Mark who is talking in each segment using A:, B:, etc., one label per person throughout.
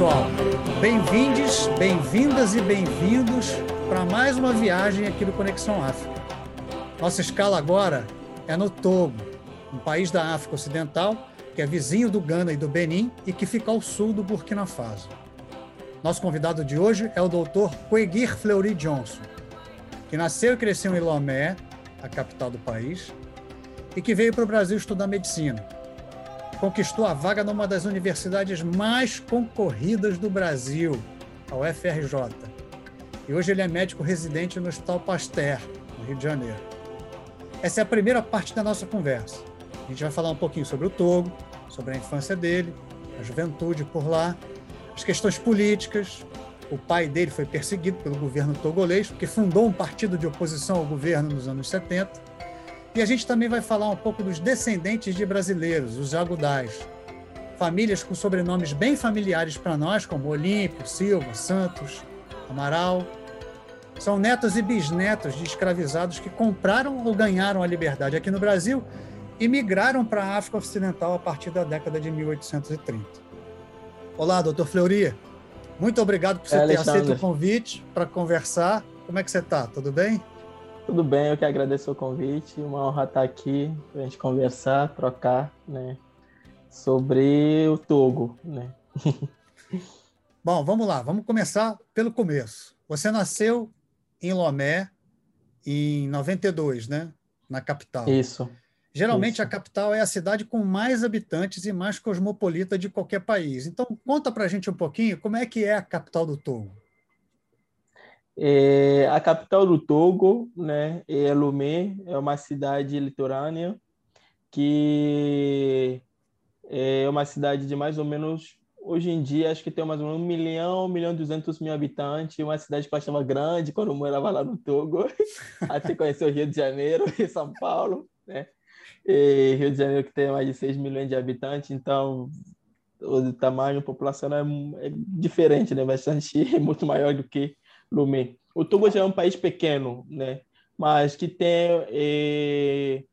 A: pessoal. Bem-vindes, bem-vindas e bem-vindos para mais uma viagem aqui do Conexão África. Nossa escala agora é no Togo, um país da África Ocidental que é vizinho do Ghana e do Benin e que fica ao sul do Burkina Faso. Nosso convidado de hoje é o Dr. Coegir Fleury Johnson, que nasceu e cresceu em Lomé, a capital do país, e que veio para o Brasil estudar medicina conquistou a vaga numa das universidades mais concorridas do Brasil, a UFRJ. E hoje ele é médico residente no Hospital Pasteur, no Rio de Janeiro. Essa é a primeira parte da nossa conversa. A gente vai falar um pouquinho sobre o Togo, sobre a infância dele, a juventude por lá, as questões políticas. O pai dele foi perseguido pelo governo togolês, porque fundou um partido de oposição ao governo nos anos 70 e a gente também vai falar um pouco dos descendentes de brasileiros, os Agudais. Famílias com sobrenomes bem familiares para nós, como Olímpio, Silva, Santos, Amaral. São netos e bisnetos de escravizados que compraram ou ganharam a liberdade aqui no Brasil e migraram para a África Ocidental a partir da década de 1830. Olá, doutor Fleury. Muito obrigado por você é, ter aceito o convite para conversar. Como é que você está? Tudo bem?
B: Tudo bem, eu que agradeço o convite. Uma honra estar aqui para a gente conversar, trocar, né, sobre o Togo, né?
A: Bom, vamos lá, vamos começar pelo começo. Você nasceu em Lomé em 92, né? Na capital.
B: Isso.
A: Geralmente
B: Isso.
A: a capital é a cidade com mais habitantes e mais cosmopolita de qualquer país. Então, conta para a gente um pouquinho como é que é a capital do Togo.
B: É, a capital do Togo, né, é Lomé, é uma cidade litorânea que é uma cidade de mais ou menos, hoje em dia, acho que tem mais ou menos um milhão, um milhão e duzentos mil habitantes, uma cidade que eu achava grande quando eu morava lá no Togo, até conhecer o Rio de Janeiro e São Paulo, né? E Rio de Janeiro que tem mais de 6 milhões de habitantes, então o tamanho populacional é, é diferente, né? Bastante, é muito maior do que Lomé. O Togo já é um país pequeno, né? Mas que tem eh,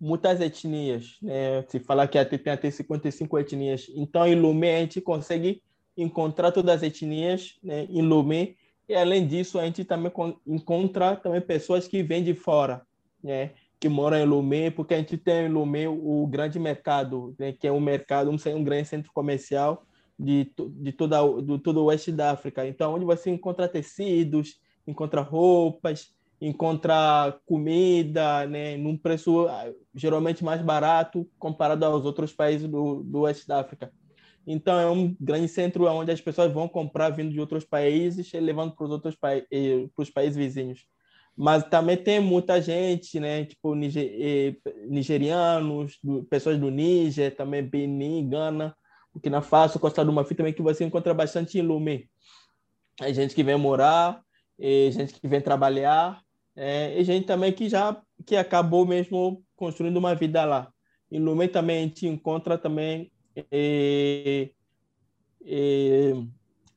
B: muitas etnias, né? Se falar que até, tem até 55 etnias. Então, em Lomé, a gente consegue encontrar todas as etnias né, em Lomé. E, além disso, a gente também encontra também pessoas que vêm de fora, né? Que moram em Lomé, porque a gente tem em Lomé o grande mercado, né? Que é um mercado, um, um grande centro comercial, de, de, toda, do todo o oeste da África. Então, onde você encontra tecidos, encontra roupas, encontra comida, né, num preço ah, geralmente mais barato comparado aos outros países do, do oeste da África. Então, é um grande centro onde as pessoas vão comprar vindo de outros países e levando para os outros pa para os países vizinhos. Mas também tem muita gente, né? Tipo, niger nigerianos, pessoas do Níger, também Benin, Gana, porque na Faso, Costa do Marfim também que você encontra bastante em Lume. É gente que vem morar, é gente que vem trabalhar, é, e gente também que já que acabou mesmo construindo uma vida lá. Em Lume também a gente encontra também é, é,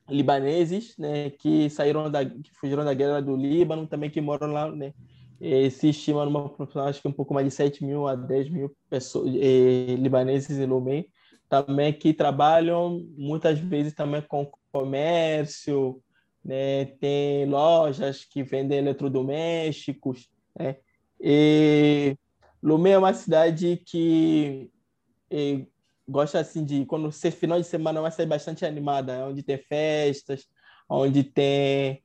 B: libaneses, né, que saíram da, que fugiram da guerra do Líbano, também que moram lá, né, é, se estima numa acho que um pouco mais de 7 mil a 10 mil pessoas, é, libaneses em Lumem, também que trabalham muitas vezes também com comércio, né? tem lojas que vendem eletrodomésticos. Né? E Lumé é uma cidade que gosta assim de quando ser final de semana é uma cidade bastante animada, onde tem festas, onde tem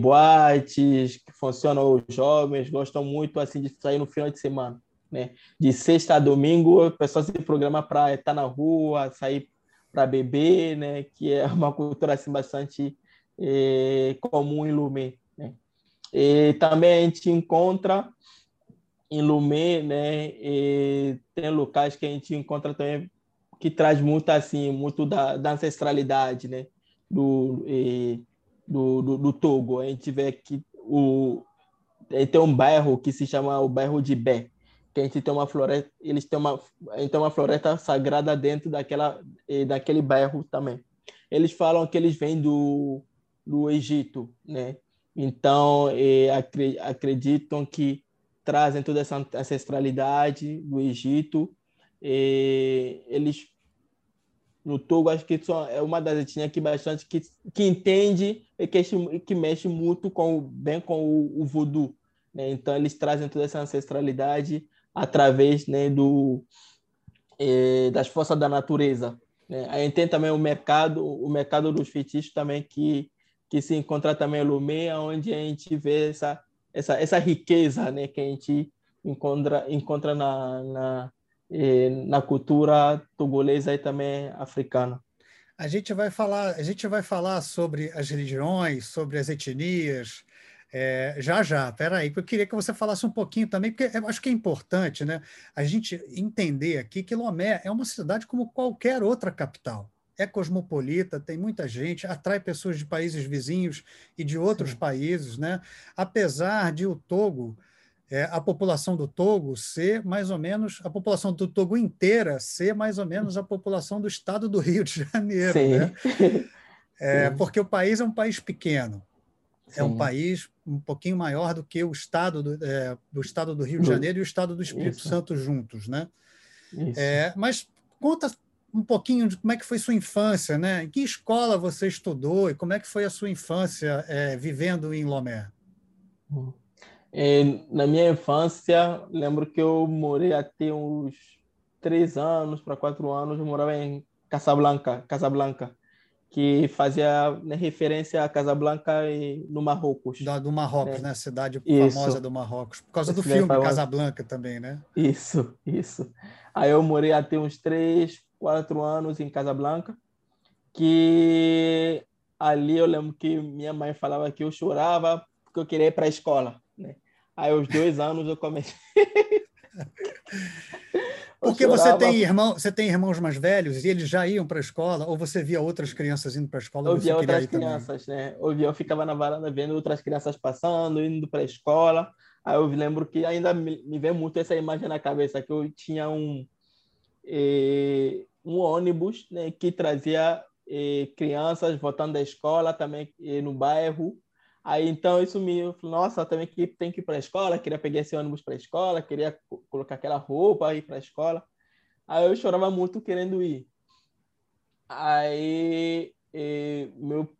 B: boates que funcionam os jovens gostam muito assim de sair no final de semana né? De sexta a domingo, o pessoal se programa para estar na rua, sair para beber, né? Que é uma cultura assim bastante é, comum em Lumé, né? E também a gente encontra em Lumé, né? E tem locais que a gente encontra também que traz muito assim, muito da, da ancestralidade, né? Do, e, do, do, do, Togo. A gente vê que o tem um bairro que se chama o bairro de Bé, que a gente tem uma floresta, eles têm uma, tem uma floresta sagrada dentro daquela, daquele bairro também. Eles falam que eles vêm do, do Egito, né? Então, acreditam que trazem toda essa ancestralidade do Egito. eles no Togo, acho que é uma das etnias que bastante que, que entende e que, que mexe muito com bem com o, o voodoo. Né? Então eles trazem toda essa ancestralidade através né, do eh, das forças da natureza. Né? A gente tem também o mercado, o mercado dos feitiços também que que se encontra também em Lomé, onde a gente vê essa essa essa riqueza, né, que a gente encontra encontra na, na na cultura togolesa e também africana.
A: A gente vai falar, a gente vai falar sobre as religiões, sobre as etnias, é, já já. Espera aí, eu queria que você falasse um pouquinho também, porque eu acho que é importante, né, a gente entender aqui que Lomé é uma cidade como qualquer outra capital. É cosmopolita, tem muita gente, atrai pessoas de países vizinhos e de outros Sim. países, né? Apesar de o Togo é, a população do Togo ser mais ou menos, a população do Togo inteira ser mais ou menos a população do estado do Rio de Janeiro. Sim. Né? É, Sim. Porque o país é um país pequeno. Sim. É um país um pouquinho maior do que o estado do, é, do estado do Rio de Janeiro e o estado do Espírito Isso. Santo juntos, né? É, mas conta um pouquinho de como é que foi sua infância, né? Em que escola você estudou e como é que foi a sua infância é, vivendo em Lomé?
B: É, na minha infância, lembro que eu morei até uns três anos para quatro anos, eu morava em Casablanca, Casablanca, que fazia né, referência a Casablanca no Marrocos.
A: Do, do Marrocos, né? né? Cidade isso. famosa do Marrocos. Por causa do filme famoso. Casablanca também, né?
B: Isso, isso. Aí eu morei até uns três, quatro anos em Casablanca, que ali eu lembro que minha mãe falava que eu chorava porque eu queria ir para a escola. Né? Aí, aos dois anos, eu comecei.
A: Porque você tem irmão, você tem irmãos mais velhos e eles já iam para a escola, ou você via outras crianças indo para a escola?
B: Eu via outras crianças, também? né? Eu, via, eu ficava na varanda vendo outras crianças passando, indo para a escola. Aí eu lembro que ainda me, me vem muito essa imagem na cabeça, que eu tinha um, eh, um ônibus né, que trazia eh, crianças voltando da escola, também eh, no bairro, Aí então isso me, nossa, também que tem que ir para a escola, queria pegar esse ônibus para a escola, queria colocar aquela roupa ir para a escola. Aí eu chorava muito querendo ir. Aí e, meu,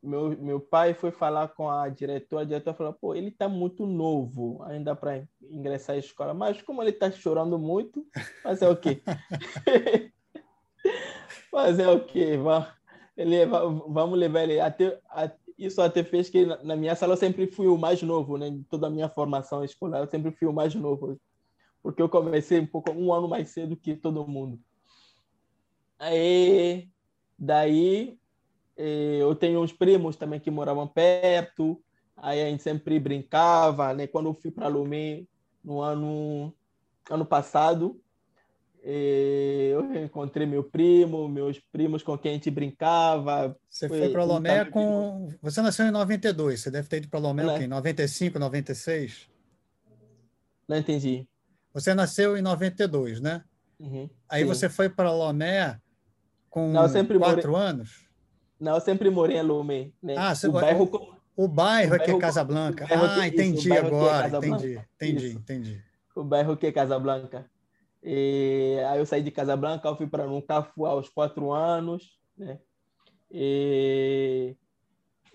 B: meu, meu pai foi falar com a diretora, a diretora falou: pô, ele está muito novo ainda para ingressar à escola, mas como ele está chorando muito, fazer o quê? fazer o quê? Vamos levar ele até, isso até fez que na minha sala eu sempre fui o mais novo, né? Em toda a minha formação escolar, eu sempre fui o mais novo, porque eu comecei um pouco um ano mais cedo que todo mundo. Aí, daí eh, eu tenho uns primos também que moravam perto, aí a gente sempre brincava, né? Quando eu fui para Lomé no ano ano passado, eu encontrei meu primo, meus primos com quem a gente brincava.
A: Você foi, foi para Lomé com. Você nasceu em 92, você deve ter ido para Lomé em 95, 96?
B: Não entendi.
A: Você nasceu em 92, né? Uhum, Aí sim. você foi para Lomé com Não, quatro morei... anos?
B: Não, eu sempre morei em Lomé. Né?
A: Ah, você... o bairro. O, o bairro, o é que é Casablanca. Ah, entendi isso, agora. É entendi, entendi, isso. entendi.
B: O bairro que é Casablanca. E aí eu saí de Casablanca, eu fui para Nuncafu aos quatro anos, né? E,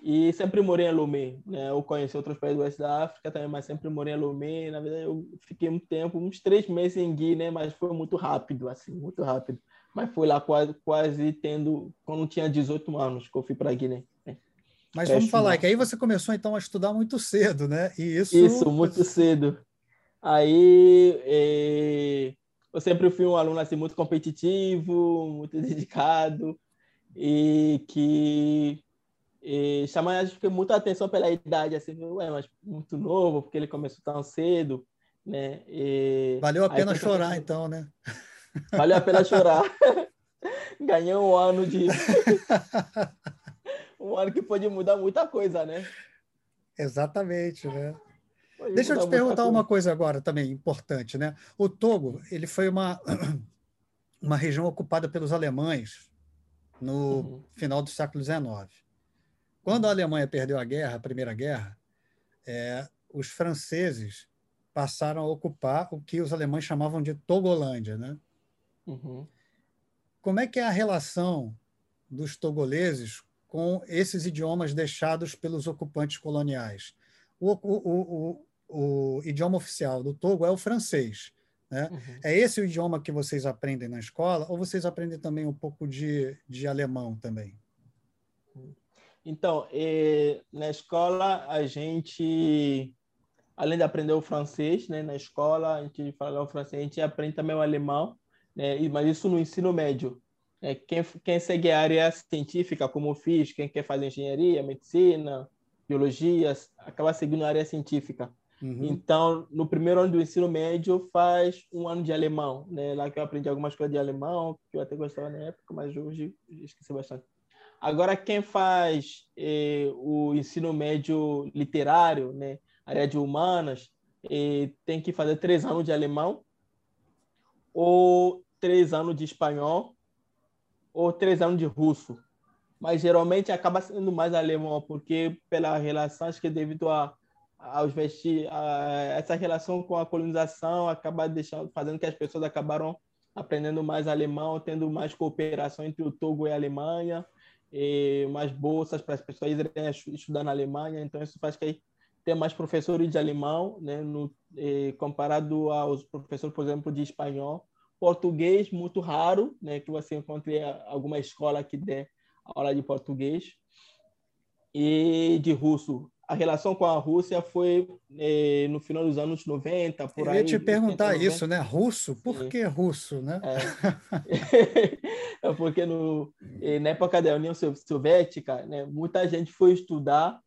B: e sempre morei em Lomé, né? Eu conheci outros países do oeste da África também, mas sempre morei em Lomé. Na verdade, eu fiquei um tempo, uns três meses em Guiné, mas foi muito rápido, assim, muito rápido. Mas foi lá quase, quase tendo, quando tinha 18 anos, que eu fui para Guiné. Né?
A: Mas vamos falar que aí você começou então a estudar muito cedo, né?
B: E isso. Isso, muito cedo. Aí. Eh eu sempre fui um aluno assim muito competitivo, muito dedicado e que e chama acho que muita atenção pela idade assim, ué, mas muito novo porque ele começou tão cedo, né? E
A: Valeu a pena chorar então, né?
B: Valeu a pena chorar. Ganhei um ano de um ano que pode mudar muita coisa, né?
A: Exatamente, né? Deixa eu te perguntar uma coisa agora também importante, né? O Togo, ele foi uma uma região ocupada pelos alemães no uhum. final do século XIX. Quando a Alemanha perdeu a guerra, a Primeira Guerra, é, os franceses passaram a ocupar o que os alemães chamavam de Togolândia, né? Uhum. como é que é a relação dos togoleses com esses idiomas deixados pelos ocupantes coloniais? O, o, o, o idioma oficial do Togo é o francês. Né? Uhum. É esse o idioma que vocês aprendem na escola ou vocês aprendem também um pouco de, de alemão também?
B: Então, eh, na escola a gente, além de aprender o francês, né, na escola a gente fala o francês, a gente aprende também o alemão, né, mas isso no ensino médio. É, quem, quem segue a área científica, como eu fiz, quem quer fazer engenharia, medicina, biologia, acaba seguindo a área científica. Uhum. Então, no primeiro ano do ensino médio, faz um ano de alemão, né? Lá que eu aprendi algumas coisas de alemão, que eu até gostava na época, mas hoje esqueci bastante. Agora, quem faz eh, o ensino médio literário, né? Área de humanas, eh, tem que fazer três anos de alemão, ou três anos de espanhol, ou três anos de russo. Mas geralmente acaba sendo mais alemão, porque pela relação, acho que devido a aos vestir essa relação com a colonização acaba deixando fazendo que as pessoas acabaram aprendendo mais alemão, tendo mais cooperação entre o Togo e a Alemanha, e mais bolsas para as pessoas irem estudar na Alemanha. Então isso faz que tenha mais professores de alemão, né, no, comparado aos professores, por exemplo, de espanhol. Português muito raro, né, que você encontre alguma escola que dê aula de português. E de russo, a relação com a Rússia foi eh, no final dos anos 90, por
A: Eu
B: aí.
A: ia te perguntar isso, né? Russo? Por que russo, né?
B: É, é porque no, eh, na época da União Soviética, né, muita gente foi estudar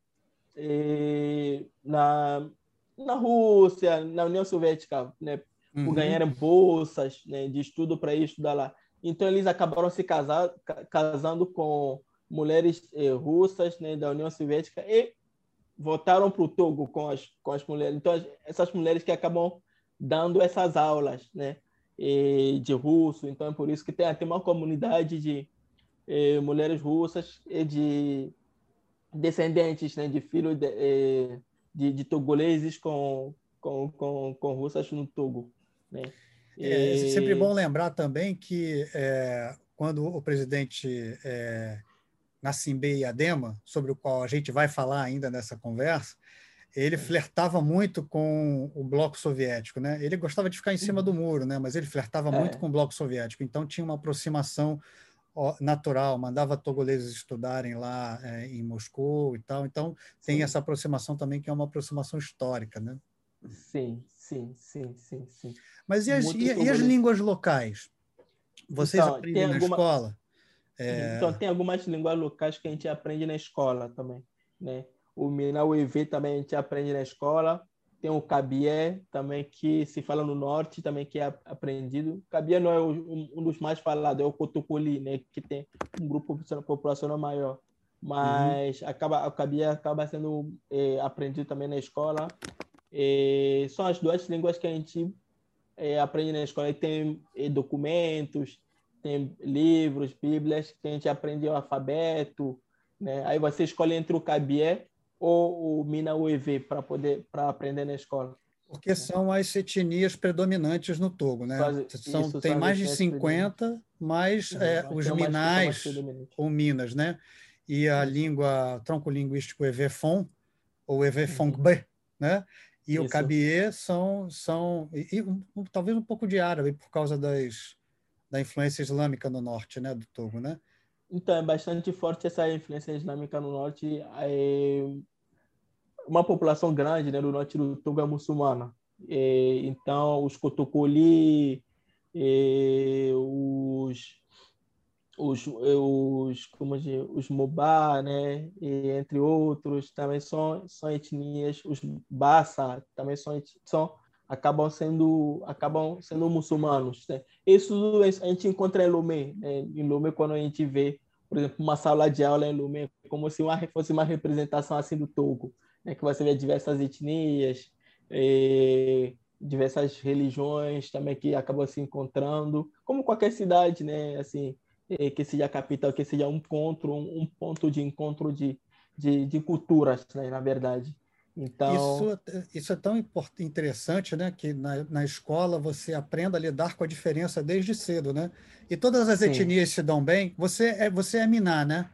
B: eh, na, na Rússia, na União Soviética, né, por uhum. ganharem bolsas né, de estudo para ir estudar lá. Então, eles acabaram se casar, casando com mulheres eh, russas né, da União Soviética e voltaram para o Togo com as, com as mulheres. Então, essas mulheres que acabam dando essas aulas né, de russo. Então, é por isso que tem, tem uma comunidade de eh, mulheres russas e de descendentes né, de filhos de, eh, de, de, togoleses com, com, com, com russas no Togo. Né?
A: É, é sempre bom lembrar também que é, quando o presidente é, Nassimbe Adema, sobre o qual a gente vai falar ainda nessa conversa, ele flertava muito com o bloco soviético, né? Ele gostava de ficar em cima do uhum. muro, né? Mas ele flertava é. muito com o bloco soviético. Então tinha uma aproximação natural, mandava togoleses estudarem lá é, em Moscou e tal. Então tem sim. essa aproximação também que é uma aproximação histórica, né?
B: Sim, sim, sim, sim, sim.
A: Mas e as, e, e as línguas locais? Vocês então, aprendem na alguma... escola?
B: É... Então, tem algumas línguas locais que a gente aprende na escola também, né? O Minauevi também a gente aprende na escola. Tem o Cabié também, que se fala no norte, também que é aprendido. Cabié não é o, um, dos mais falados, é o Cotocoli, né? Que tem um grupo populacional maior. Mas uhum. acaba, o Cabié acaba sendo é, aprendido também na escola. É, são as duas línguas que a gente é, aprende na escola. E tem é, documentos, tem livros, bíblias, que a gente aprende o alfabeto, né? Aí você escolhe entre o Cabié ou o Mina UEV para poder para aprender na escola.
A: Porque são as etnias predominantes no Togo, né? são, isso, tem mais de 50, mas é, os Minais ou Minas, né? E a língua, tronco linguístico EV-FON, ou EV-FONGB, uhum. né? E isso. o Cabié são, são e, e um, talvez um pouco de árabe, por causa das, da influência islâmica no norte, né, do Togo, né?
B: Então, é bastante forte essa influência islâmica no norte. É uma população grande né, do norte do Togo é muçulmana. É, então, os Kotokoli, é, os, os, os, como os Mobá, né, e, entre outros, também são, são etnias. Os Bassa também são, são acabam sendo acabam sendo muçulmanos né? isso a gente encontra em Lomé né? em Lomé quando a gente vê por exemplo uma sala de aula em Lomé como se uma, fosse uma representação assim do Togo né? que você vê diversas etnias eh, diversas religiões também que acabam se encontrando como qualquer cidade né assim que seja capital que seja um encontro um, um ponto de encontro de, de, de culturas né? na verdade
A: Então... Isso, isso é tão interessante, né? Que na, na escola você aprenda a lidar com a diferença desde cedo, né? E todas as Sim. etnias se dão bem. Você é, você é Miná, né?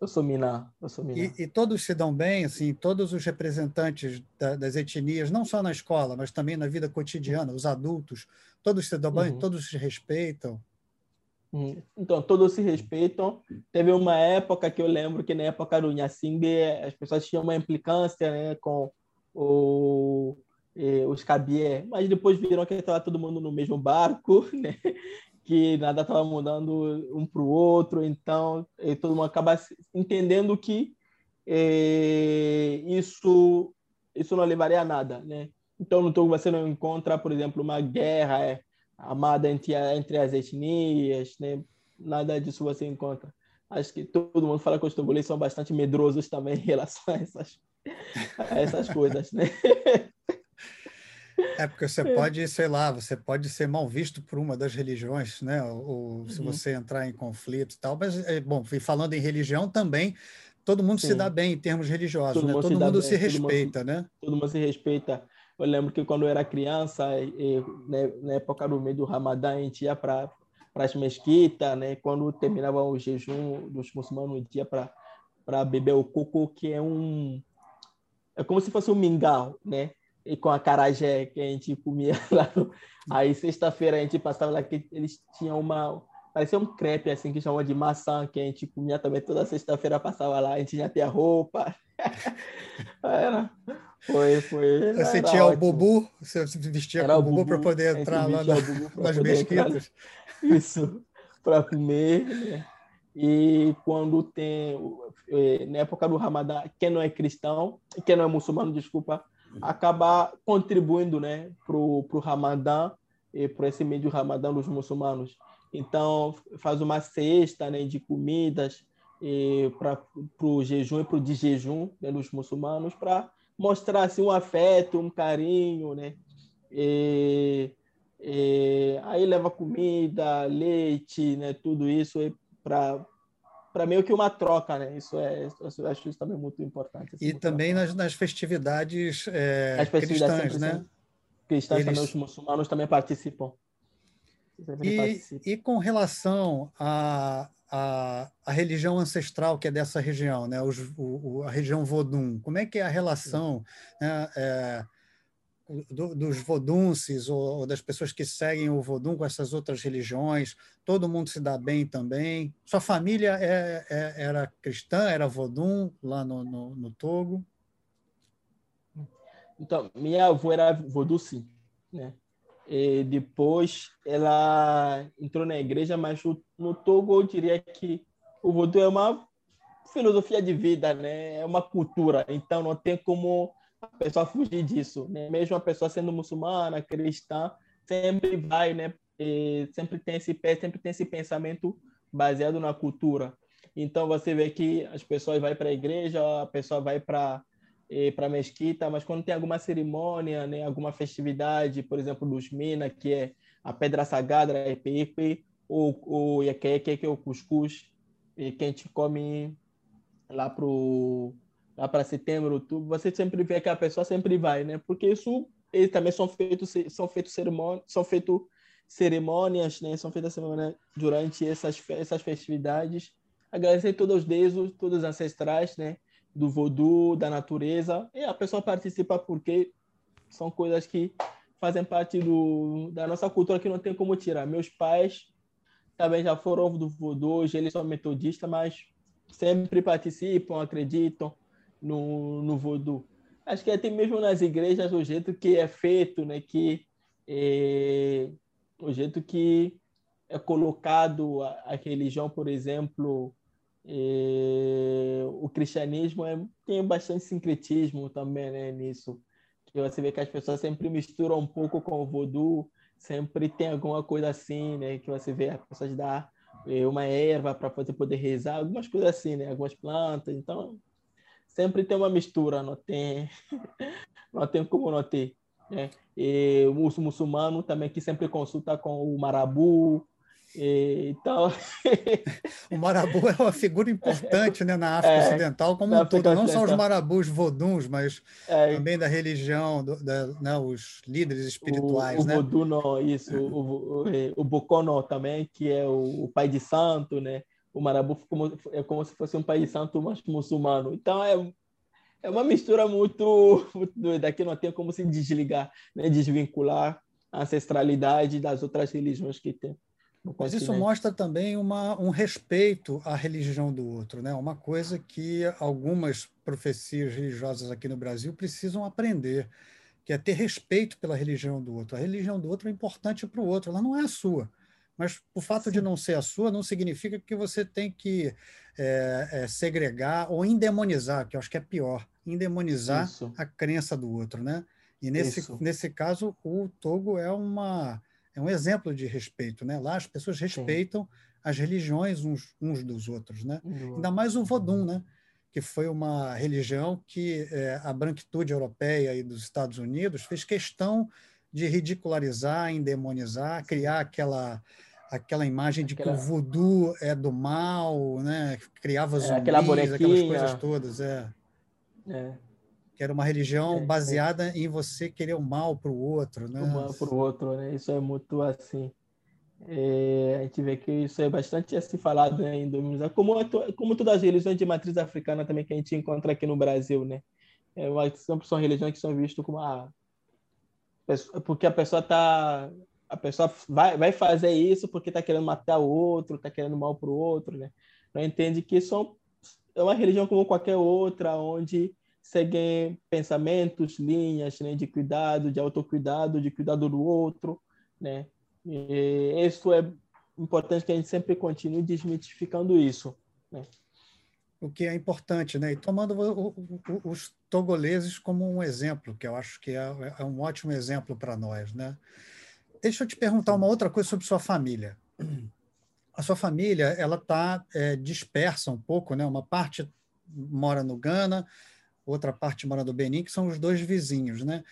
B: Eu sou Miná, eu sou Miná.
A: E, e todos se dão bem, assim, todos os representantes da, das etnias, não só na escola, mas também na vida cotidiana, os adultos, todos se dão bem, uhum. todos se respeitam.
B: Uhum. Então, todos se respeitam. Teve uma época que eu lembro que na época do Nhasimbe, as pessoas tinham uma implicância né, com o, os Cabié, mas depois viram que estava todo mundo no mesmo barco, né? que nada estava mudando um para o outro, então todo mundo acaba entendendo que é, isso isso não levaria a nada, né? Então no Togo você não encontra, por exemplo, uma guerra é, amada entre, entre as etnias, né? Nada disso você encontra. Acho que todo mundo fala que os togoleses são bastante medrosos também em relação a essas, a essas coisas, né?
A: É porque você é. pode, sei lá, você pode ser mal visto por uma das religiões, né? Ou, se uhum. você entrar em conflito e tal. Mas, é, bom, falando em religião também, todo mundo Sim. se dá bem em termos religiosos, todo né? Mundo todo se mundo se respeita,
B: todo
A: né?
B: Todo mundo se respeita. Eu lembro que quando eu era criança, e, né, na época do meio do Ramadã, a gente ia para as mesquitas, né? Quando terminava o jejum dos muçulmanos, a gente ia para beber o coco, que é um... É como se fosse um mingau, né? e com a carajé que a gente comia lá. Aí sexta-feira a gente passava lá que eles tinham uma parecia um crepe assim que chamam de maçã que a gente comia também toda sexta-feira passava lá a gente já tinha roupa era foi foi
A: você tinha ótimo. o bubu você vestia era com o bubu, para poder entrar lá na, nas mesquitas
B: isso para comer né? e quando tem eh, na época do Ramadã quem não é cristão quem não é muçulmano desculpa acabar contribuindo né, para o Ramadã e para esse meio do Ramadã dos muçulmanos. Então, faz uma cesta né, de comidas para o jejum e para o de jejum né, dos muçulmanos para mostrar assim, um afeto, um carinho, né? E, e, aí leva comida, leite, né? Tudo isso para para meio que uma troca, né? Isso é, eu acho isso também muito importante.
A: Assim, e também nas, nas, festividades, é, As festividades cristãs, né?
B: Cristãs Eles... também, os muçulmanos também participam.
A: E, e com relação a, a, a, religião ancestral que é dessa região, né? Os, o, a região Vodun, como é que é a relação? Né? É, do, dos vodunces ou, ou, das pessoas que seguem o vodun com essas outras religiões, todo mundo se dá bem também. Sua família é, é, era cristã, era vodun lá no, no, no, Togo?
B: Então, minha avó era vodun, sim, né? E depois ela entrou na igreja, mas no Togo eu diria que o vodun é uma filosofia de vida, né? É uma cultura, então não tem como a pessoa fugir disso, né? Mesmo a pessoa sendo muçulmana, cristã, sempre vai, né? E sempre tem esse sempre tem esse pensamento baseado na cultura. Então você vê que as pessoas vão para a igreja, a pessoa vai para para mesquita, mas quando tem alguma cerimônia, né, alguma festividade, por exemplo, dos Mina, que é a pedra sagrada, é pepe, ou o yaqueque, que é o cuscuz, e que a gente come lá pro lá para setembro, outubro, você sempre vê que a pessoa sempre vai, né? Porque isso eles também são feitos são feitos cerimônias, são feitos cerimônias, né? São feitas cerimônias durante essas essas festividades. Agradecer todos os deuses, todos os ancestrais, né? Do voodoo, da natureza. E a pessoa participa porque são coisas que fazem parte do, da nossa cultura que não tem como tirar. Meus pais também já foram do voodoo, hoje eles são metodistas, mas sempre participam, acreditam no, no voodoo. Acho que até mesmo nas igrejas o jeito que é feito, né, que é, o jeito que é colocado a, a religião, por exemplo, é, o cristianismo é, tem bastante sincretismo também né, nisso. Que você vê que as pessoas sempre misturam um pouco com o voodoo, sempre tem alguma coisa assim, né, que você vê as pessoas dar é, uma erva para você poder rezar, algumas coisas assim, né, algumas plantas. Então, sempre tem uma mistura, não tem, não tem como não ter. Né? E o muçulmano também que sempre consulta com o marabu, então...
A: o marabu é uma figura importante né, na África é, Ocidental como um todo, não só os marabus voduns, mas é, também da religião, do, da, né, os líderes espirituais.
B: O, o
A: né?
B: vodu, não, isso, o, o, o Bokono também, que é o, o, pai de santo, né? o marabu é como se fosse um pai de santo mas muçulmano. Então, é, é uma mistura muito, muito doida, que não tem como se desligar, né? desvincular a ancestralidade das outras religiões que tem.
A: Mas isso mostra também uma, um respeito à religião do outro, né? Uma coisa que algumas profecias religiosas aqui no Brasil precisam aprender, que é ter respeito pela religião do outro. A religião do outro é importante para o outro, ela não é a sua. Mas o fato Sim. de não ser a sua não significa que você tem que é, é, segregar ou endemonizar, que eu acho que é pior, endemonizar Isso. a crença do outro, né? E nesse, nesse caso, o Togo é uma é um exemplo de respeito, né? Lá as pessoas respeitam Sim. as religiões uns, uns dos outros, né? Uhum. Ainda mais o Vodun, né? Que foi uma religião que é, a branquitude europeia e dos Estados Unidos fez questão de ridicularizar, endemonizar, criar aquela aquela imagem de aquela... que o voodoo é do mal, né? Criava zumbis, é, aquela aquelas coisas todas, é. é que era uma religião é, é. baseada é. em você querer o mal para o outro, né?
B: O mal para o outro, né? Isso é muito assim. É, a gente vê que isso é bastante assim falado né, em Dominicana, como, como todas as religiões de matriz africana também que a gente encontra aqui no Brasil, né? É, sempre são religiões que são vistas como a ah, porque a pessoa tá a pessoa vai, vai fazer isso porque está querendo matar o outro, está querendo mal para o outro, né? Não entende que são é uma religião como qualquer outra, onde seguem pensamentos, linhas né, de cuidado, de autocuidado, de cuidado do outro, né? E isso é importante que a gente sempre continue desmitificando isso, né?
A: O que é importante, né? E tomando o, o, os togoleses como um exemplo, que eu acho que é, é um ótimo exemplo para nós, né? Deixa eu te perguntar uma outra coisa sobre sua família. A sua família, ela está é, dispersa um pouco, né? Uma parte mora no Ghana, outra parte mora no Benin, que são os dois vizinhos, né?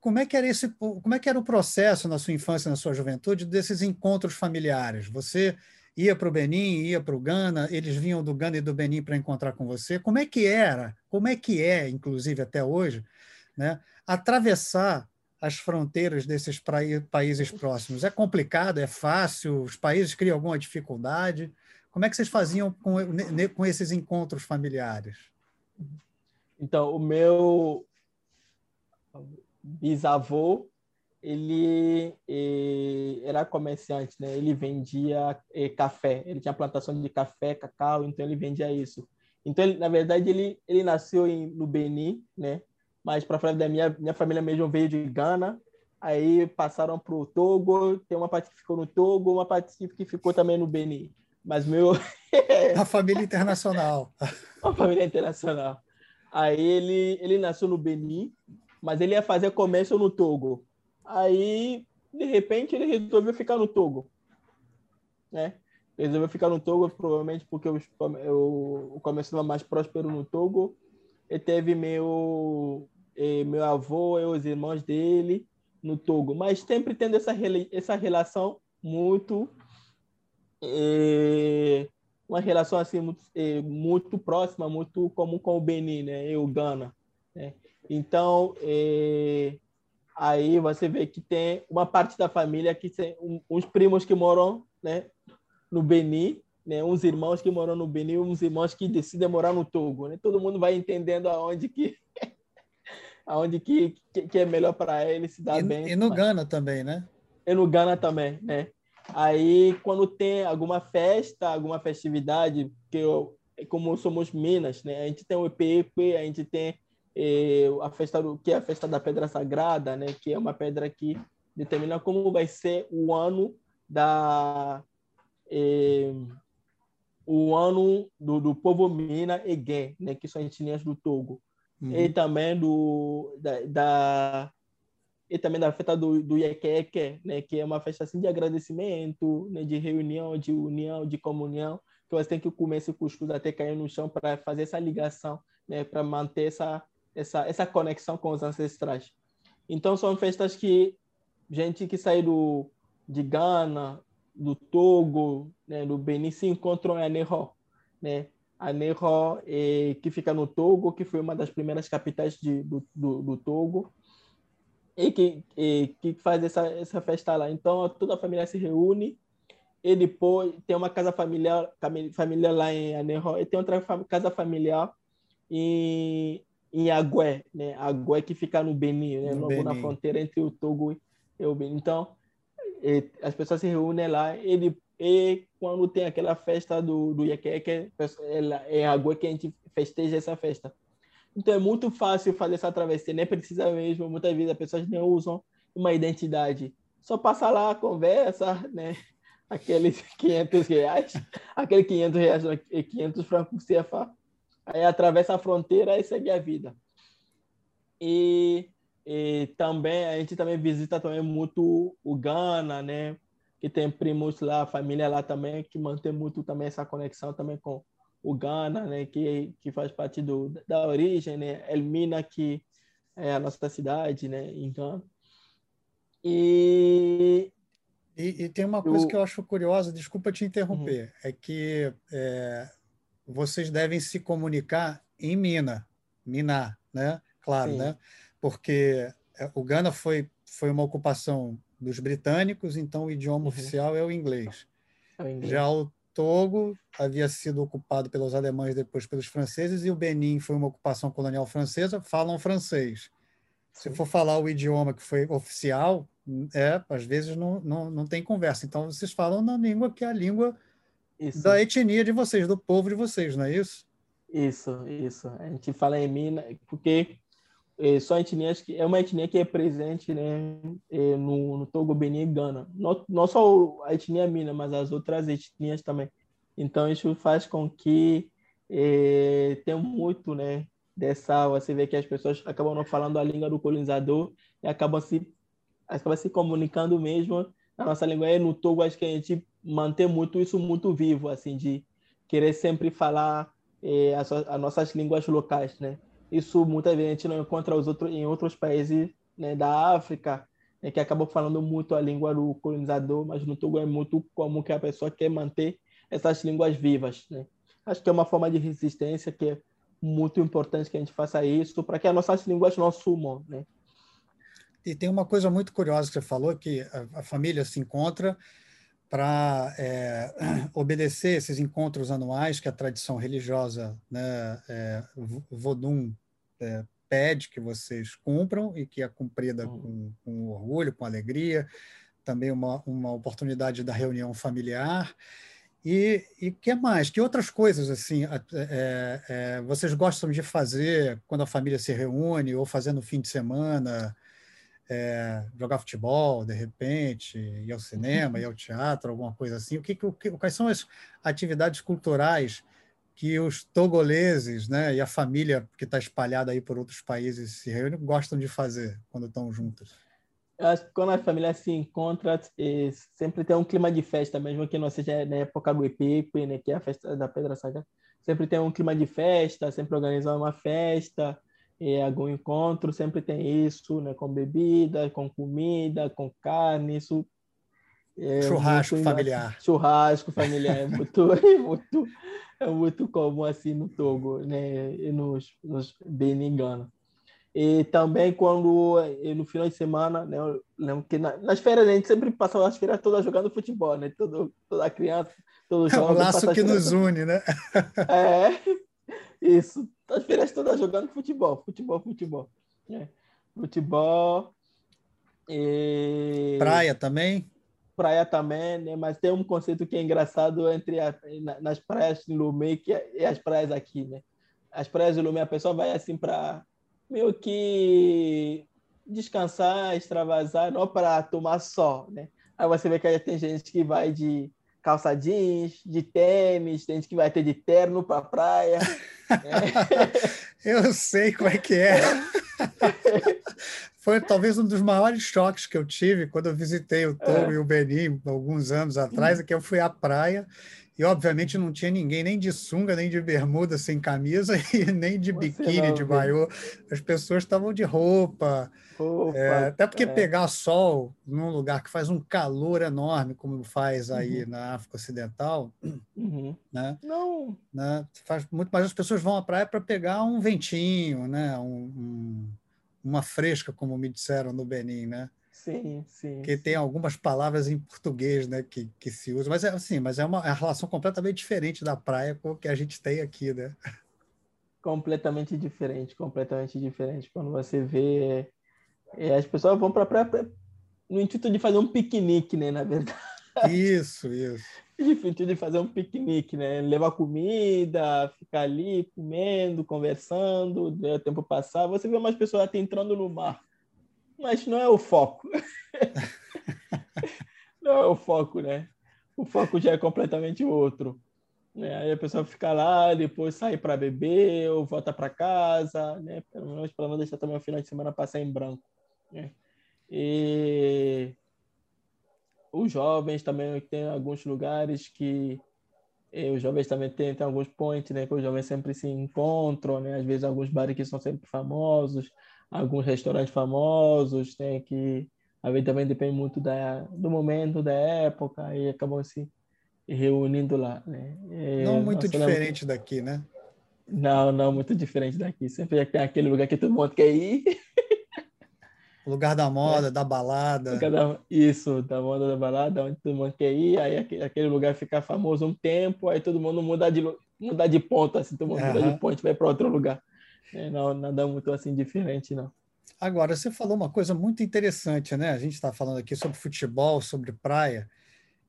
A: Como é que era esse, como é que era o processo na sua infância, na sua juventude desses encontros familiares? Você ia para o Benin, ia para o Ghana, eles vinham do Ghana e do Benin para encontrar com você. Como é que era? Como é que é, inclusive até hoje, né? Atravessar as fronteiras desses países próximos? É complicado? É fácil? Os países criam alguma dificuldade? Como é que vocês faziam com, com esses encontros familiares?
B: Então, o meu bisavô, ele, ele era comerciante, né? Ele vendia café. Ele tinha plantação de café, cacau, então ele vendia isso. Então, ele, na verdade, ele, ele nasceu em, no Benin, né? Mas, para falar da minha, minha família mesmo veio de Gana. Aí passaram para o Togo. Tem uma parte que ficou no Togo, uma parte que ficou também no Benin. Mas meu.
A: A família internacional.
B: A família internacional. Aí ele, ele nasceu no Benin, mas ele ia fazer comércio no Togo. Aí, de repente, ele resolveu ficar no Togo. Né? Resolveu ficar no Togo, provavelmente porque o, o, o comércio estava mais próspero no Togo. Ele teve meu, meu avô e os irmãos dele no Togo, mas sempre tendo essa, essa relação muito eh, uma relação assim muito, eh, muito próxima, muito comum com o Benin, né, e o Ghana. Né? Então, eh, aí você vê que tem uma parte da família que tem uns primos que moram, né, no Benin, né, uns irmãos que moram no Benin, uns irmãos que decidem morar no Togo, né? Todo mundo vai entendendo aonde que aonde que, que, que é melhor para ele se dar
A: e,
B: bem.
A: E no mas... Ghana também, né?
B: E no Ghana também, né? Aí, quando tem alguma festa, alguma festividade, que eu, como somos Minas, né? A gente tem o EPEP, a gente tem eh, a festa do, que é a festa da Pedra Sagrada, né? Que é uma pedra que determina como vai ser o ano da eh, o ano do, do povo Mina Egué, né? Que são etnias do Togo. Uhum. E também do da, da e também da festa do, do né, que é uma festa assim de agradecimento, né, de reunião, de união, de comunhão, que você tem que comer esse cuscuz até cair no chão para fazer essa ligação, né, para manter essa, essa, essa conexão com os ancestrais. Então, são festas que gente que sai do, de Ghana, do Togo, né, do Benin se encontram em Aneró, né? Aneró, é, que fica no Togo, que foi uma das primeiras capitais de, do, do, do Togo, e que, e, que faz essa, essa festa lá. Então, toda a família se reúne e depois tem uma casa familiar, família lá em Aneró, e tem outra casa familiar em, em Agué, né? Agué que fica no Benin, né? No Benin. na fronteira entre o Togo e o Benin. Então, e, as pessoas se reúnem lá e, e quando tem aquela festa do, do Iaqueque, é em Agué que a gente festeja essa festa. Então, é muito fácil fazer essa travessia, nem precisa mesmo, muitas vezes as pessoas nem usam uma identidade. Só passa lá, conversa, né? aqueles 500 reais, aquele 500 reais, 500 francos CFA, aí atravessa a fronteira e segue a vida. E, e também, a gente também visita também muito o Ghana, né? Que tem primos lá, família lá também, que mantém muito também essa conexão também com o Ghana, né? Que, que faz parte do, da origem, né? Elmina, que é a nossa cidade, né? Em Ghana. E
A: e, e, tem uma coisa que eu acho curiosa, desculpa te interromper, uhum. é que é, vocês devem se comunicar em Mina, Miná, né? Claro, Sim. né? Porque é, o Ghana foi, foi uma ocupação dos britânicos, então o idioma uhum. oficial é o inglês. É o inglês. Já o Togo havia sido ocupado pelos alemães, depois pelos franceses, e o Benin foi uma ocupação colonial francesa, falam francês. Se for falar o idioma que foi oficial, é, às vezes não, não, não tem conversa. Então, vocês falam na língua que é a língua isso. da etnia de vocês, do povo de vocês, não é isso?
B: Isso, isso. A gente fala em Mina, porque é, só etnias que é uma etnia que é presente né, é, no, no Togo, Benin e Gana. Não, não só a etnia Mina, mas as outras etnias também. Então, isso faz com que é, tenha muito né, dessa. Você vê que as pessoas acabam não falando a língua do colonizador e acabam se acaba se comunicando mesmo na nossa língua. E no Togo, acho que a gente mantém muito isso muito vivo, assim, de querer sempre falar eh, as, as, nossas línguas locais, né? Isso muitas vezes a gente não encontra os outros, em outros países né, da África, né, que acabam falando muito a língua do colonizador, mas no Togo é muito comum que a pessoa quer manter essas línguas vivas, né? Acho que é uma forma de resistência que é muito importante que a gente faça isso para que as nossas línguas não sumam, né?
A: E tem uma coisa muito curiosa que você falou, que a, a família se encontra para é, obedecer esses encontros anuais que a tradição religiosa né, é, Vodun é, pede que vocês cumpram e que é cumprida com, com orgulho, com alegria, também uma, uma oportunidade da reunião familiar. E o que mais? Que outras coisas assim é, é, vocês gostam de fazer quando a família se reúne ou fazendo no fim de semana? é, jogar futebol, de repente, ir ao cinema, ir ao teatro, alguma coisa assim? O que, o que, quais são as atividades culturais que os togoleses né, e a família que está espalhada aí por outros países se reúnem gostam de fazer quando estão juntos?
B: acho que quando a família se encontra, sempre tem um clima de festa, mesmo que não seja na época do né, que é a festa da Pedra Sagrada. Sempre tem um clima de festa, sempre organizar uma festa, e algum encontro sempre tem isso, né? Com bebida, com comida, com carne, isso.
A: É churrasco muito, familiar.
B: Churrasco familiar é muito, é muito, é muito comum assim no Togo, né? E nos, nos Beningana. E também quando no final de semana, né, eu lembro que na, nas férias a gente sempre passava as férias todas jogando futebol, né? Todo, toda criança, todos
A: É o laço que nos une, né?
B: É, isso as feiras todas jogando futebol, futebol, futebol. É. Futebol. E...
A: Praia também?
B: Praia também, né? mas tem um conceito que é engraçado entre a, nas praias de Lumé e as praias aqui, né? As praias de Lumé, a pessoa vai assim para meio que descansar, extravasar, não para tomar sol, né? Aí você vê que tem gente que vai de calça jeans, de tênis, tem gente que vai ter de terno para praia.
A: Eu sei como é que é. Foi talvez um dos maiores choques que eu tive quando eu visitei o Togo é. e o Benin alguns anos atrás, é que eu fui à praia E, obviamente, não tinha ninguém nem de sunga, nem de bermuda sem camisa, e nem de biquíni, de baiô. As pessoas estavam de roupa. Opa, é, até porque é. pegar sol num lugar que faz um calor enorme, como faz aí uhum. na África Ocidental, uhum. né?
B: Não.
A: Né? Faz muito, mas as pessoas vão à praia para pegar um ventinho, né? Um, um, uma fresca, como me disseram no Benin, né?
B: Sim, sim.
A: Que
B: sim.
A: tem algumas palavras em português, né, que, que se usam, mas é assim, mas é uma, é uma relação completamente diferente da praia com o que a gente tem aqui, né?
B: Completamente diferente, completamente diferente. Quando você vê, é, as pessoas vão para a praia no intuito de fazer um piquenique, né, na verdade.
A: Isso, isso.
B: Intuito de fazer um piquenique, né? Levar comida, ficar ali comendo, conversando, ver o tempo passar. Você vê umas pessoas até entrando no mar mas não é o foco. não é o foco, né? O foco já é completamente outro. Né? Aí a pessoa fica lá, depois sai para beber ou volta para casa, né? Pelo menos para não deixar também o final de semana passar em branco. Né? E os jovens também tem alguns lugares que os jovens também têm, tem alguns points, né? Que os jovens sempre se encontram, né? Às vezes alguns bares que são sempre famosos, alguns restaurantes famosos, tem que a vezes também depende muito da, do momento, da época, e acabam se reunindo lá. Né?
A: É, não muito diferente daqui, né?
B: Não, não muito diferente daqui. Sempre tem aquele lugar que todo mundo quer ir.
A: O lugar da moda, é. da balada.
B: Da, isso, da moda, da balada, onde todo mundo quer ir. Aí aquele lugar fica famoso um tempo, aí todo mundo muda de, muda de ponto, assim, todo mundo uhum. muda de ponto, vai para outro lugar. É, não, nada muito assim diferente, não.
A: Agora, você falou uma coisa muito interessante, né? A gente está falando aqui sobre futebol, sobre praia,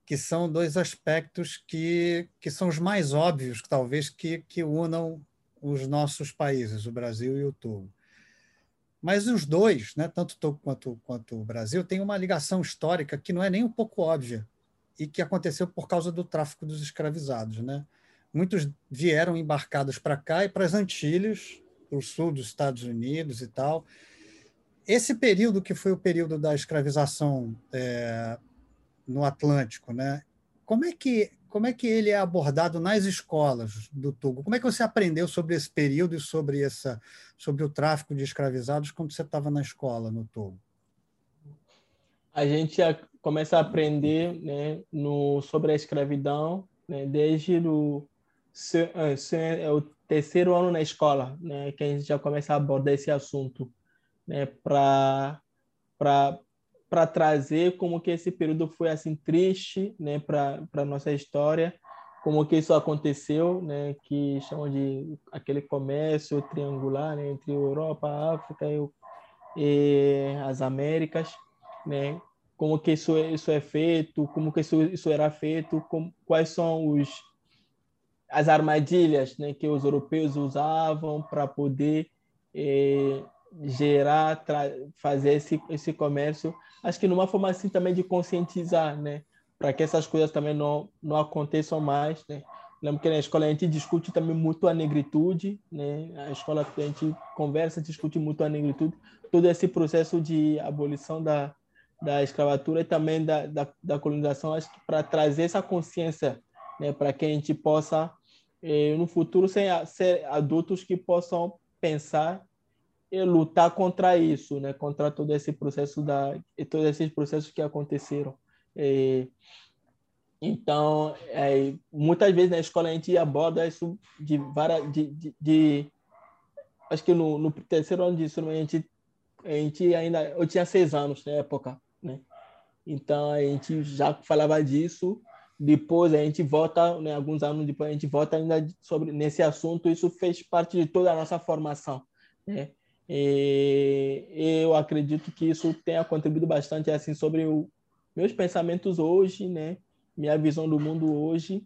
A: que são dois aspectos que, que são os mais óbvios, talvez, que, que unam os nossos países, o Brasil e o Togo. Mas os dois, né, tanto o Togo quanto, quanto o Brasil, têm uma ligação histórica que não é nem um pouco óbvia e que aconteceu por causa do tráfico dos escravizados. Né? Muitos vieram embarcados para cá e para as Antilhas, para o sul dos Estados Unidos e tal. Esse período que foi o período da escravização é, no Atlântico, né? Como é que como é que ele é abordado nas escolas do Togo? Como é que você aprendeu sobre esse período e sobre essa sobre o tráfico de escravizados quando você estava na escola no Togo?
B: A gente começa a aprender né, no, sobre a escravidão né, desde o, é o terceiro ano na escola, né, que a gente já começa a abordar esse assunto, né, para para trazer como que esse período foi assim triste, né, para para nossa história, como que isso aconteceu, né, que chamam de aquele comércio triangular né, entre Europa, África e, e as Américas, né, como que isso isso é feito, como que isso isso era feito, como, quais são os as armadilhas né, que os europeus usavam para poder eh, gerar, fazer esse, esse comércio. Acho que numa forma assim também de conscientizar, né, para que essas coisas também não, não aconteçam mais. Né. Lembro que na escola a gente discute também muito a negritude, né? A escola a gente conversa, discute muito a negritude, todo esse processo de abolição da, da escravatura e também da, da, da colonização, acho que para trazer essa consciência, né? Para que a gente possa eh, no futuro sem ser adultos que possam pensar lutar contra isso, né? Contra todo esse processo da e todos esses processos que aconteceram. Eh, então, é, muitas vezes na escola a gente aborda isso de várias de, de, de acho que no, no, terceiro ano de ensino a gente a gente ainda eu tinha seis anos na época, né? Então a gente já falava disso depois a gente volta, né, alguns anos depois a gente volta ainda sobre nesse assunto. Isso fez parte de toda a nossa formação. Né? E eu acredito que isso tenha contribuído bastante assim sobre o, meus pensamentos hoje, né? Minha visão do mundo hoje,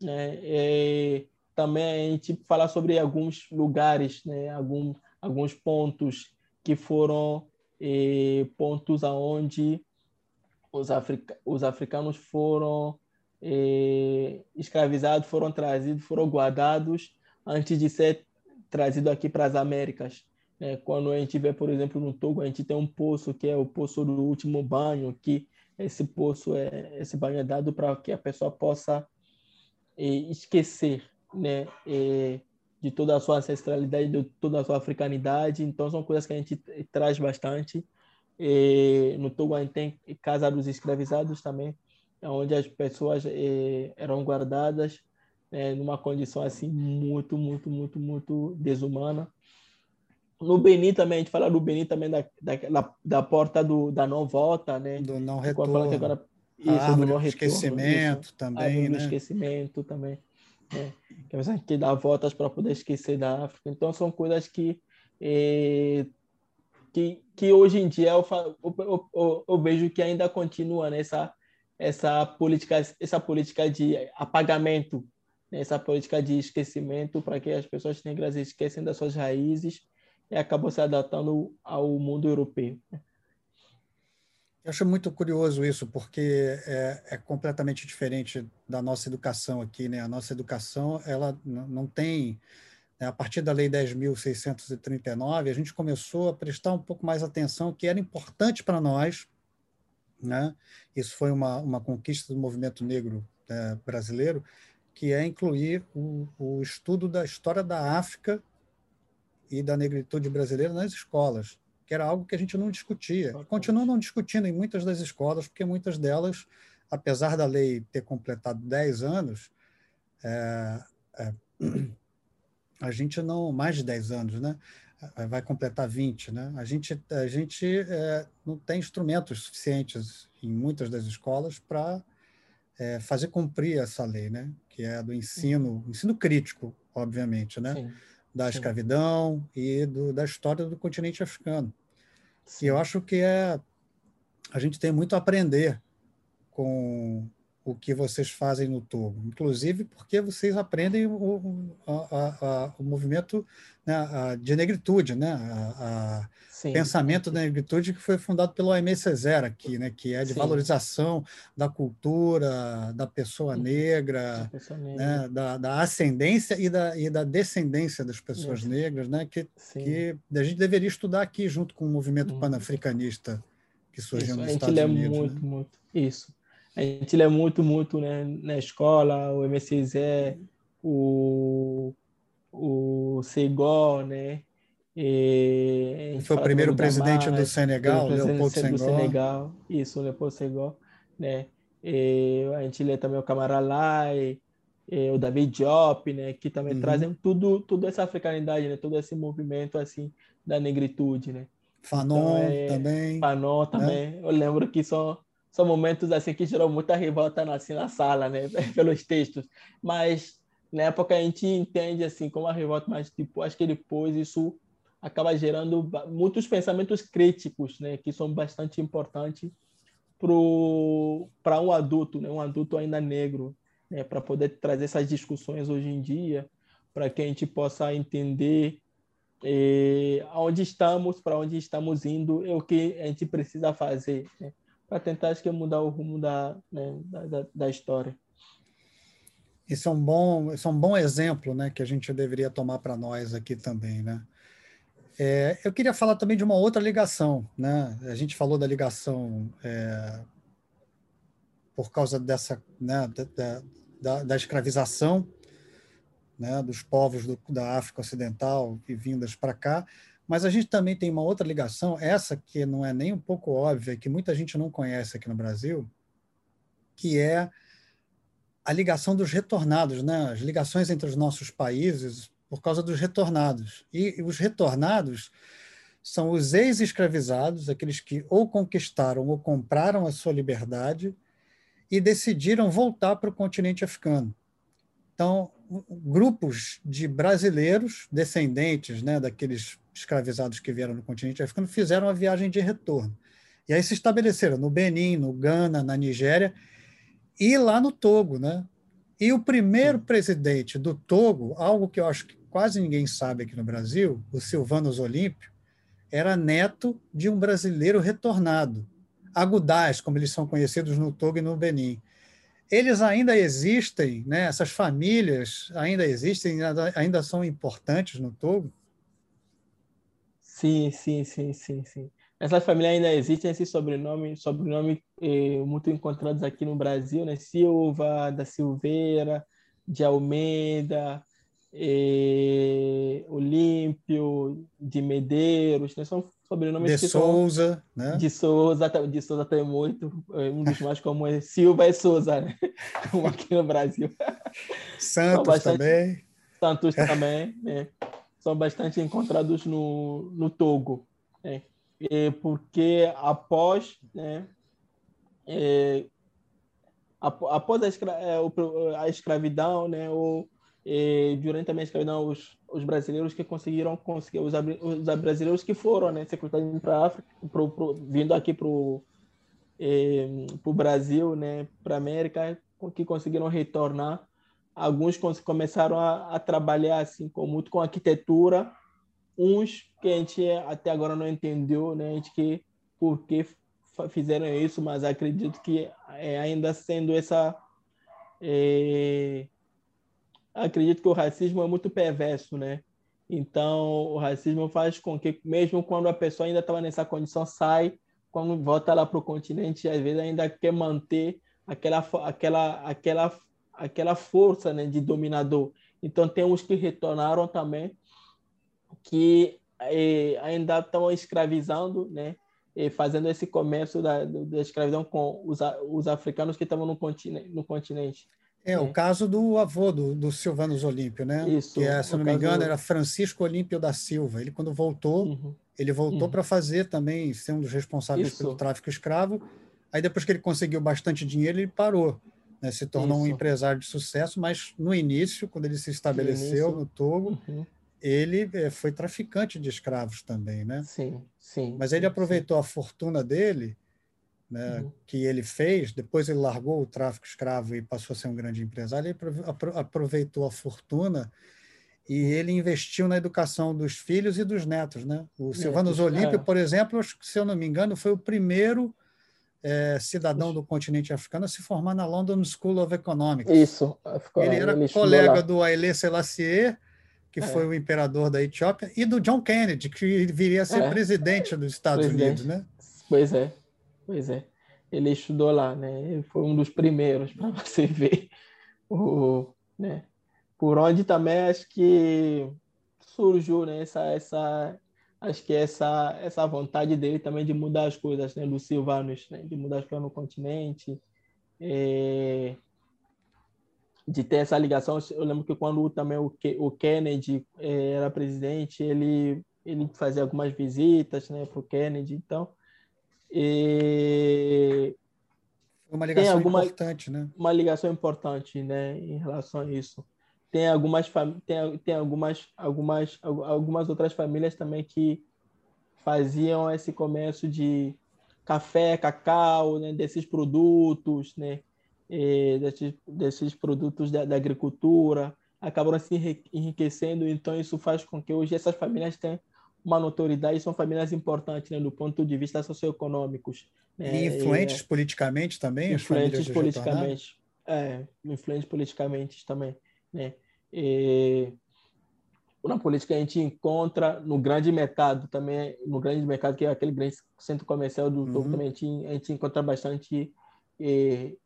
B: né? E também a gente falar sobre alguns lugares, né? Algum, alguns pontos que foram eh, pontos aonde os, africa os africanos foram eh, escravizados foram trazidos, foram guardados antes de ser trazido aqui para as Américas. É, quando a gente vê, por exemplo, no Togo, a gente tem um poço que é o poço do último banho, que esse poço é esse banho é dado para que a pessoa possa esquecer, né? de toda a sua ancestralidade, de toda a sua africanidade. Então, são coisas que a gente traz bastante. E no Togo, a gente tem Casa dos Escravizados também, onde as pessoas eram guardadas né, numa condição assim muito, muito, muito, muito desumana. No Benin também, a gente fala do Benin também da, da, da porta do, da não volta, né?
A: Do não retorno.
B: Agora, isso, a do não retorno.
A: esquecimento isso, também,
B: né? esquecimento também. Né? Que a que dar voltas para poder esquecer da África. Então, são coisas que, eh, que, que hoje em dia eu, eu, eu, eu, vejo que ainda continua nessa essa política, essa política de apagamento, né? essa política de esquecimento para que as pessoas negras esquecem das suas raízes e acabam se adaptando ao mundo europeu.
A: Eu acho muito curioso isso, porque é, é, completamente diferente da nossa educação aqui. Né? A nossa educação ela não tem. Né? A partir da Lei 10.639, a gente começou a prestar um pouco mais atenção, que era importante para nós. Né? Isso foi uma, uma conquista do movimento negro é, brasileiro, que é incluir o, o estudo da história da África e da negritude brasileira nas escolas que era algo que a gente não discutia. Continua não discutindo em muitas das escolas, porque muitas delas, apesar da lei ter completado 10 anos, é, é, a gente não. mais de 10 anos, né? Vai completar 20, né? A gente, a gente é, não tem instrumentos suficientes em muitas das escolas para é, fazer cumprir essa lei, né? Que é do ensino, ensino crítico, obviamente, né? Sim da escravidão e do, da história do continente africano. Sim. E eu acho que é a gente tem muito a aprender com o que vocês fazem no Togo, inclusive porque vocês aprendem o, a, a, o movimento né, de negritude, né, a, pensamento da negritude que foi fundado pelo Aimé Césaire aqui, né, que é de Sim. valorização da cultura da pessoa negra, pessoa negra. Né, da, da, ascendência e da, e da descendência das pessoas negras, né, que, que a gente deveria estudar aqui junto com o movimento hum. panafricanista que surgiu Isso. nos Estados Unidos.
B: A gente lê muito, né? muito. Isso a gente lê muito, muito né, na escola, o MCZ, o, o Segó, né?
A: E Foi o primeiro presidente Damar, do Senegal, Leopoldo
B: Senghor. Do Senegal, isso, Leopoldo Senghor, né? E a gente lê também o Camaralai, o David Diop, né? Que também uhum. trazem tudo, tudo essa africanidade, né? Todo esse movimento, assim, da negritude, né?
A: Fanon então, é, também.
B: Fanon né? também. Né? Eu lembro que são são momentos assim que geram muita revolta assim, na sala, né, pelos textos. Mas na época a gente entende assim como a revolta, mas tipo acho que depois isso acaba gerando muitos pensamentos críticos, né, que são bastante importantes para um adulto, né, um adulto ainda negro, né, para poder trazer essas discussões hoje em dia, para que a gente possa entender eh, aonde estamos, para onde estamos indo, e o que a gente precisa fazer. Né? Para tentar que mudar o rumo da, né, da, da, história.
A: Isso é um bom, isso é um bom exemplo, né, que a gente deveria tomar para nós aqui também, né? É, eu queria falar também de uma outra ligação, né? A gente falou da ligação é, por causa dessa, né, da, da, da escravização, né, dos povos do, da África Ocidental e vindas para cá, mas a gente também tem uma outra ligação, essa que não é nem um pouco óbvia, que muita gente não conhece aqui no Brasil, que é a ligação dos retornados, né? as ligações entre os nossos países por causa dos retornados. E os retornados são os ex-escravizados, aqueles que ou conquistaram ou compraram a sua liberdade e decidiram voltar para o continente africano. Então, grupos de brasileiros, descendentes né, daqueles escravizados que vieram no continente africano, fizeram a viagem de retorno. E aí se estabeleceram no Benin, no Ghana, na Nigéria e lá no Togo. Né? E o primeiro presidente do Togo, algo que eu acho que quase ninguém sabe aqui no Brasil, o Silvanos Olímpio, era neto de um brasileiro retornado, agudás, como eles são conhecidos no Togo e no Benin. Eles ainda existem, né? essas famílias ainda existem, ainda são importantes no Togo?
B: Sim, sim, sim, sim, sim. Essa família ainda existe, esse sobrenome, sobrenome eh, muito encontrados aqui no Brasil, né? Silva, da Silveira, de Almeida, é, Olímpio, de Medeiros, né? são sobrenomes
A: de
B: que
A: Souza,
B: são...
A: né?
B: De Souza, de Souza tem muito, é, um dos mais comuns é Silva e Souza, né? Como aqui no Brasil.
A: Santos bastante... também.
B: Santos também, né? São bastante encontrados no, no Togo, né? E porque após, né? É, após a, escra é, a escravidão, né? O, e durante também a escravidão, os, os brasileiros que conseguiram conseguir os, os brasileiros que foram, né, sequestrados para África, pro, pro, vindo aqui para o eh, Brasil, né, para a América, que conseguiram retornar. Alguns começaram a, a trabalhar assim com muito com arquitetura, uns que a gente até agora não entendeu, né, a gente que por que fizeram isso, mas acredito que é, ainda sendo essa é, acredito que o racismo é muito perverso, né? Então, o racismo faz com que, mesmo quando a pessoa ainda estava nessa condição, sai, quando volta lá para o continente, às vezes ainda quer manter aquela, aquela, aquela, aquela força né, de dominador. Então, tem uns que retornaram também, que eh, ainda estão escravizando, né? E fazendo esse comércio da, da escravidão com os, os africanos que estavam no. No continente.
A: É, o caso do avô do, do Silvanus Olímpio, né?
B: Isso.
A: Que, é, se não me engano, era Francisco Olímpio da Silva. Ele, quando voltou, uhum. ele voltou uhum. para fazer também, ser um dos responsáveis Isso. pelo tráfico escravo. Aí, depois que ele conseguiu bastante dinheiro, ele parou. Né? Se tornou Isso. um empresário de sucesso, mas no início, quando ele se estabeleceu no, no Togo, uhum. ele é, foi traficante de escravos também, né?
B: Sim, sim.
A: Mas ele aproveitou sim. a fortuna dele né, uhum. que ele fez, depois ele largou o tráfico escravo e passou a ser um grande empresário, ele aproveitou a fortuna e ele investiu na educação dos filhos e dos netos. Né? O Silvanus Olímpio, é. por exemplo, se eu não me engano, foi o primeiro é, cidadão do continente africano a se formar na London School of Economics.
B: Isso.
A: Ficou, ele era ele colega do Haile Selassie, que é. foi o imperador da Etiópia, e do John Kennedy, que viria a ser é. presidente dos Estados presidente. Unidos. Né?
B: Pois é. Pois é. Ele estudou lá, né? Ele foi um dos primeiros para você ver o, né? Por onde também acho que surgiu, né? Essa, essa, acho que essa, essa vontade dele também de mudar as coisas, né? Do Silvanus, né? De mudar as coisas no continente, é... de ter essa ligação. Eu lembro que quando também o, o Kennedy é, era presidente, ele ele fazia algumas visitas, né? Para o Kennedy, então e
A: uma ligação alguma, importante, né?
B: Uma ligação importante, né, em relação a isso. Tem algumas tem, tem algumas algumas algumas outras famílias também que faziam esse comércio de café, cacau, né, desses produtos, né, desses, desses produtos da, da agricultura, acabaram se enriquecendo. Então isso faz com que hoje essas famílias tenham uma notoriedade, são famílias importantes né, do ponto de vista socioeconômicos.
A: Né? E influentes é, politicamente também?
B: Influentes politicamente. É, influentes politicamente também. Né? E, na política a gente encontra no grande mercado também, no grande mercado, que é aquele grande centro comercial do uhum. também a gente, a gente encontra bastante, e,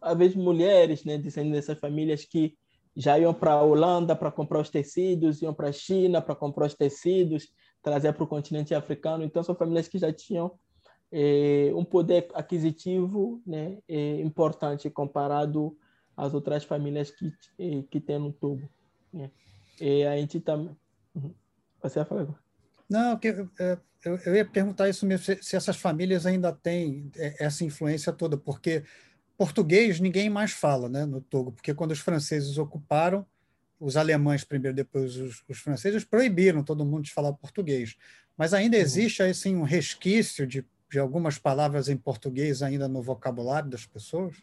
B: às vezes, mulheres né, descendendo dessas famílias que já iam para a Holanda para comprar os tecidos, iam para a China para comprar os tecidos, trazer para o continente africano. Então, são famílias que já tinham eh, um poder aquisitivo né, eh, importante comparado às outras famílias que, eh, que tem no Togo. Né? E a gente também. Uhum. Você ia falar agora?
A: Não, é, eu, eu ia perguntar isso mesmo, se, se essas famílias ainda têm é, essa influência toda, porque Português ninguém mais fala né, no Togo, porque quando os franceses ocuparam, os alemães primeiro, depois os, os franceses, proibiram todo mundo de falar português. Mas ainda uhum. existe assim, um resquício de, de algumas palavras em português ainda no vocabulário das pessoas?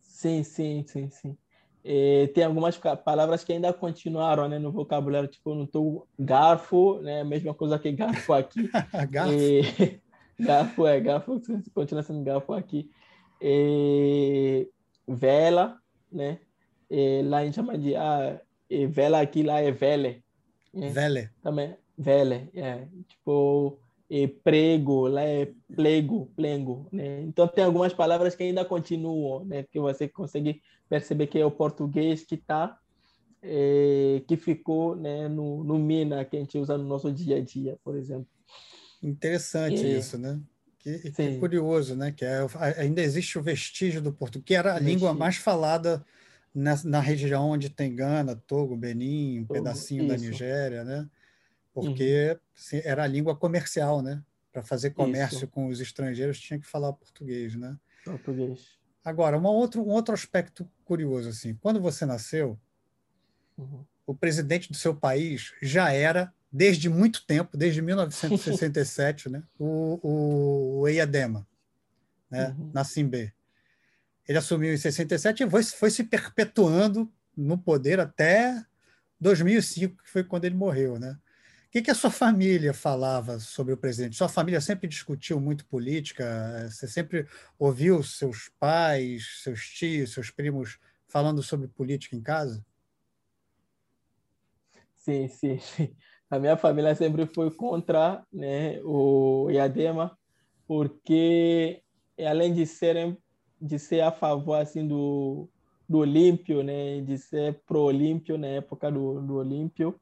B: Sim, sim, sim, sim. E tem algumas palavras que ainda continuaram né, no vocabulário, tipo no Togo, garfo, né, a mesma coisa que garfo aqui.
A: garfo.
B: E... garfo é, garfo continua sendo garfo aqui vela, né? E lá gente chama de ah, vela aqui lá é vele.
A: Né? Vele.
B: Também, vele, é. Tipo, e prego, lá é plego, plengo, né? Então tem algumas palavras que ainda continuam, né? Que você consegue perceber que é o português que está, é, que ficou, né? No, no Mina que a gente usa no nosso dia a dia, por exemplo.
A: Interessante e, isso, né? Que, que curioso, né? Que é, ainda existe o vestígio do português, que era a vestígio. língua mais falada na, na, região onde tem Gana, Togo, Benin, um Togo, pedacinho isso. da Nigéria, né? porque uhum. era a língua comercial, né? Para fazer comércio Isso. com os estrangeiros tinha que falar português, né?
B: Português.
A: Agora, um outro, um outro aspecto curioso assim, quando você nasceu, uhum. o presidente do seu país já era desde muito tempo, desde 1967, né? O, o, Eyadema, né? Uhum. Na Simbe. Ele assumiu em 67 e foi, foi se perpetuando no poder até 2005, que foi quando ele morreu, né? O que, que a sua família falava sobre o presidente? Sua família sempre discutiu muito política? Você sempre ouviu seus pais, seus tios, seus primos falando sobre política em casa?
B: Sim, sim. A minha família sempre foi contra né, o Iadema, porque além de serem de ser a favor assim do, do Olímpio, né, de ser pro Olímpio na época do, do Olímpio,